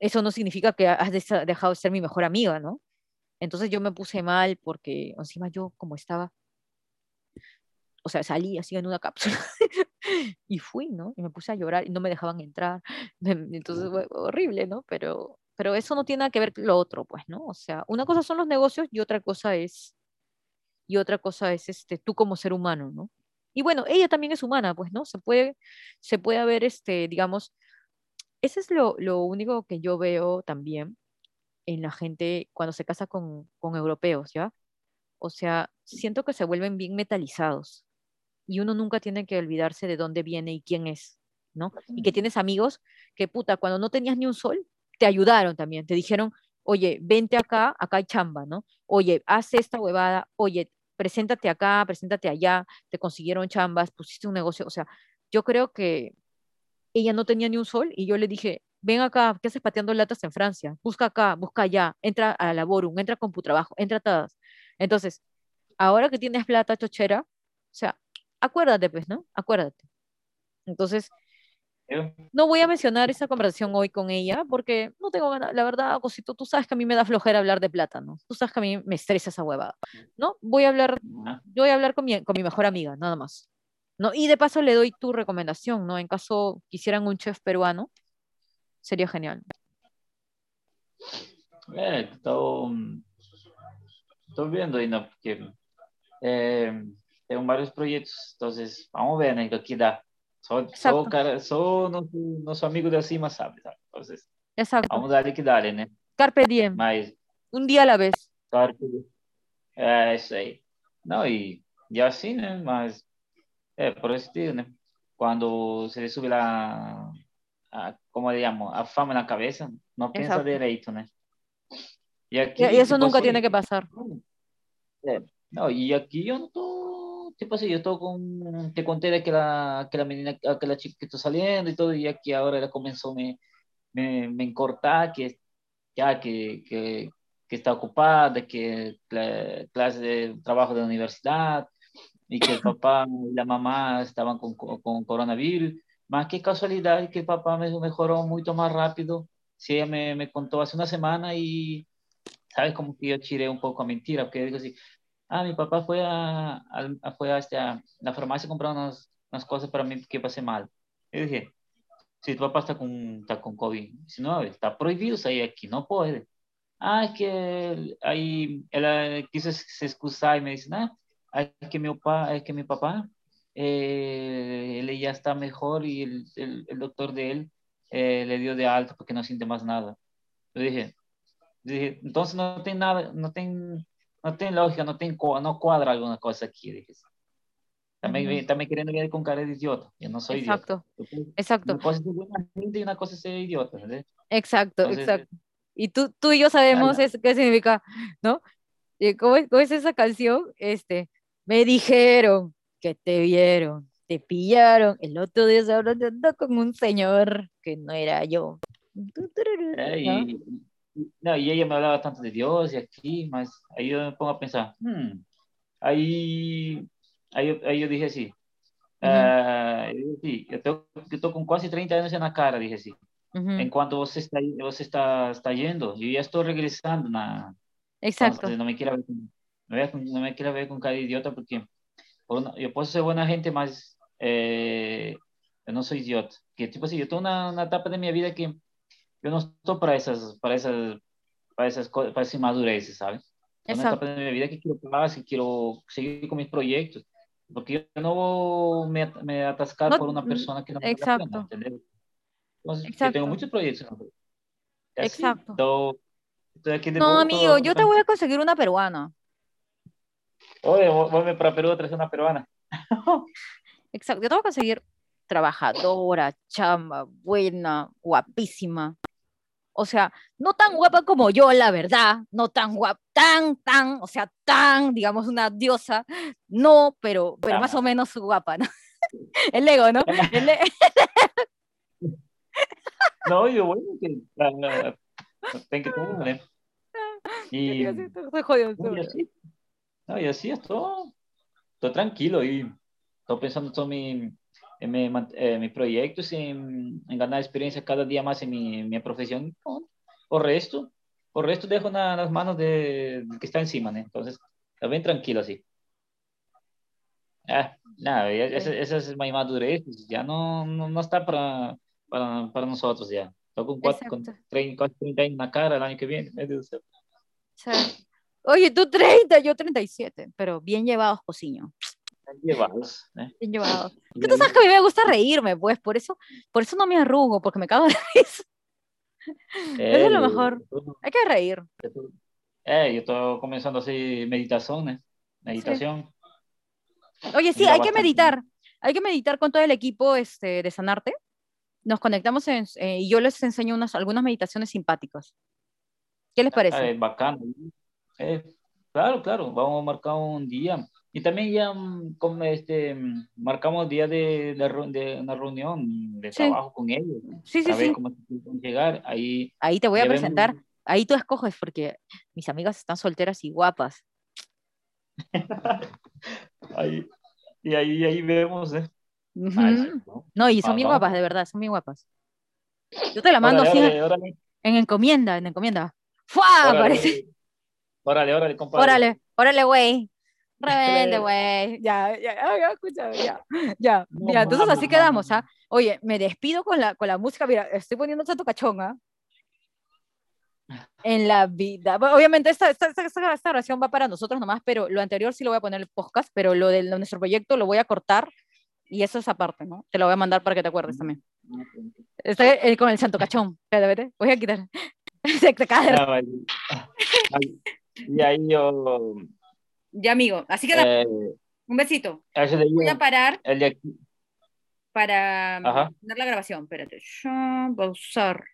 eso no significa que has dejado de ser mi mejor amiga, ¿no? Entonces yo me puse mal porque encima yo como estaba, o sea, salí así en una cápsula y fui, ¿no? Y me puse a llorar y no me dejaban entrar. Entonces fue horrible, ¿no? Pero, pero eso no tiene nada que ver con lo otro, pues, ¿no? O sea, una cosa son los negocios y otra cosa es y otra cosa es este, tú como ser humano, ¿no? Y bueno, ella también es humana, pues, ¿no? Se puede, se puede haber, este, digamos, ese es lo, lo único que yo veo también en la gente cuando se casa con, con europeos, ¿ya? O sea, siento que se vuelven bien metalizados y uno nunca tiene que olvidarse de dónde viene y quién es, ¿no? Y que tienes amigos que, puta, cuando no tenías ni un sol, te ayudaron también, te dijeron, oye, vente acá, acá hay chamba, ¿no? Oye, haz esta huevada, oye, preséntate acá, preséntate allá, te consiguieron chambas, pusiste un negocio, o sea, yo creo que ella no tenía ni un sol y yo le dije, ven acá, ¿qué haces pateando latas en Francia? Busca acá, busca allá, entra a Laborum, entra a CompuTrabajo, entra a todas. Entonces, ahora que tienes plata chochera, o sea, acuérdate, pues, ¿no? Acuérdate. Entonces, no voy a mencionar esa conversación hoy con ella porque no tengo ganas, la verdad, Cosito, tú sabes que a mí me da flojera hablar de plata, ¿no? Tú sabes que a mí me estresa esa huevada, ¿no? Voy a hablar, yo voy a hablar con mi, con mi mejor amiga, nada más. ¿No? Y de paso le doy tu recomendación, ¿no? En caso quisieran un chef peruano, sería genial. Eh, estoy, viendo y no, porque eh, tengo varios proyectos, entonces vamos a ver ¿no? qué da. Só, só, cara, só nosso, nosso amigo de cima sabe, sabe? Vamos darle que darle, né? Carpe diem. Mas... Um dia à la vez. Carpe diem. É, isso aí. Não, e, e assim, né? Mas, é, por esse tipo, né? Quando se lhe sube lá, a, como digamos, a fama na cabeça, não pensa Exato. direito, né? E, aqui, e isso nunca tem que passar. É, não, e aqui eu não tô tipo así, yo estoy con, te conté de que la, que la menina, que la chica que está saliendo y todo, y aquí ahora ella comenzó me, me, me encortar, que ya que, que, que está ocupada, que clase de trabajo de la universidad, y que el papá y la mamá estaban con, con coronavirus. Más qué casualidad que el papá me mejoró mucho más rápido. Si ella me, me contó hace una semana y, ¿sabes? Como que yo tiré un poco a mentira, porque digo así, ah, mi papá fue a, a, fue a, este, la farmacia a comprar unas, unas cosas para mí que pasé mal. Yo dije, si tu papá está con, está con COVID-19, está prohibido salir aquí, no puede. Ah, es que ahí él quiso se excusar y me dice, ah, es que mi papá, es que mi papá, eh, él ya está mejor y el, el, el doctor de él eh, le dio de alta porque no siente más nada. Yo dije, dije, entonces no tiene nada, no tiene no tiene lógica, no, tiene, no cuadra alguna cosa aquí. Dije. También, también queriendo ver con cara de idiota. Yo no soy exacto, idiota. Exacto. Una cosa es buena gente y una cosa es ser idiota. Exacto, exacto. Y tú, tú y yo sabemos eso, qué significa, ¿no? ¿Cómo, ¿Cómo, es esa canción? Este, me dijeron que te vieron, te pillaron. El otro día se hablando con un señor que no era yo. No, y ella me hablaba tanto de Dios y aquí, más ahí yo me pongo a pensar, hmm, ahí, ahí, ahí, yo dije así, uh, yo, sí, yo, tengo, yo tengo con casi 30 años en la cara, dije así. Uh -huh. En cuanto vos está, vos está, está yendo, yo ya estoy regresando. Na, Exacto. Entonces, no me quiero ver, no, no me quiero ver con cara de idiota porque una, yo puedo ser buena gente, más eh, yo no soy idiota. Que tipo así, yo tengo una, una etapa de mi vida que yo no estoy para esas, para esas, para esas, para esa inmadurez, ¿sabes? Etapa de mi vida que quiero paz, que quiero seguir con mis proyectos, porque yo no me, me atascar no, por una persona que no me exacto. Pena, ¿entendés? Entonces, exacto. yo tengo muchos proyectos. ¿no? exacto. Estoy, estoy aquí de no, amigo, yo te voy a conseguir una peruana. Oye, voy para Perú a traer una peruana. Exacto, yo te voy a conseguir trabajadora, chamba, buena, guapísima. O sea, no tan guapa como yo, la verdad, no tan guapa, tan, tan, o sea, tan, digamos, una diosa, no, pero, pero más o menos guapa, ¿no? El ego, ¿no? El e no, yo bueno, que uh, tengo que tener, Y, jodido, y así, no, y así estoy, estoy tranquilo y estoy pensando en mi, en mi, eh, mis proyectos, en, en, ganar experiencia cada día más en mi, mi profesión. Por resto, por resto dejo en las manos de, de que está encima, ¿no? Entonces, bien tranquilo así. Ah, nada, esa, esa es mi madurez, pues, ya no, no, no está para, para, para, nosotros ya. Estoy con, cuatro, con 30, 30 años en la cara el año que viene. Oye, tú 30, yo 37, pero bien llevados, cociño llevados. ¿eh? Bien llevados. Que tú sabes que a mí me gusta reírme, pues, por eso, por eso no me arrugo, porque me cago de risa. Eh, eso es lo mejor. Hay que reír. Eh, yo estoy comenzando así meditaciones, meditación. Sí. Oye, sí, hay que meditar. Hay que meditar con todo el equipo este, de Sanarte. Nos conectamos en, eh, y yo les enseño unas, algunas meditaciones simpáticas. ¿Qué les parece? Eh, bacán. Eh, claro, claro. Vamos a marcar un día Y también ya mm, como este, mm, marcamos día de, de, de una reunión de Sí. trabajo con ellos. Sí, sí, sí. cómo llegar. Ahí Ahí te voy a vemos- presentar. Ahí tú escoges porque mis amigas están solteras y guapas. ahí, y ahí, ahí vemos, ¿eh? ¿no? No, y son Ah, bien vamos. guapas, de verdad, son bien guapas. Yo te la mando Órale, órale, en encomienda, en encomienda. ¡Fua! órale, Aparece. órale, órale, compadre. Órale, órale, güey. Rebelde, Órale. güey. Ya, ya, ya, ya, escúchame, ya. Ya, No ya. Entonces así quedamos. ¿ah? Oye, me despido con la, con la música. Mira, estoy poniendo Santo Cachón, ¿ah? En la vida. Obviamente esta, esta, esta, esta- esta grabación va para nosotros nomás, pero lo anterior sí lo voy a poner en el podcast, pero lo de lo- nuestro proyecto lo voy a cortar y eso es aparte, ¿no? Te lo voy a mandar para que te acuerdes también. Estoy eh, con el Santo Cachón. Espérate, espérate. Voy a quitar. Se te cae. Ah, vale. Ay, Y ahí yo, Ya, amigo. Así que eh, un besito. de Voy a parar el de aquí, para Ajá. poner la grabación. Espérate. Pausar.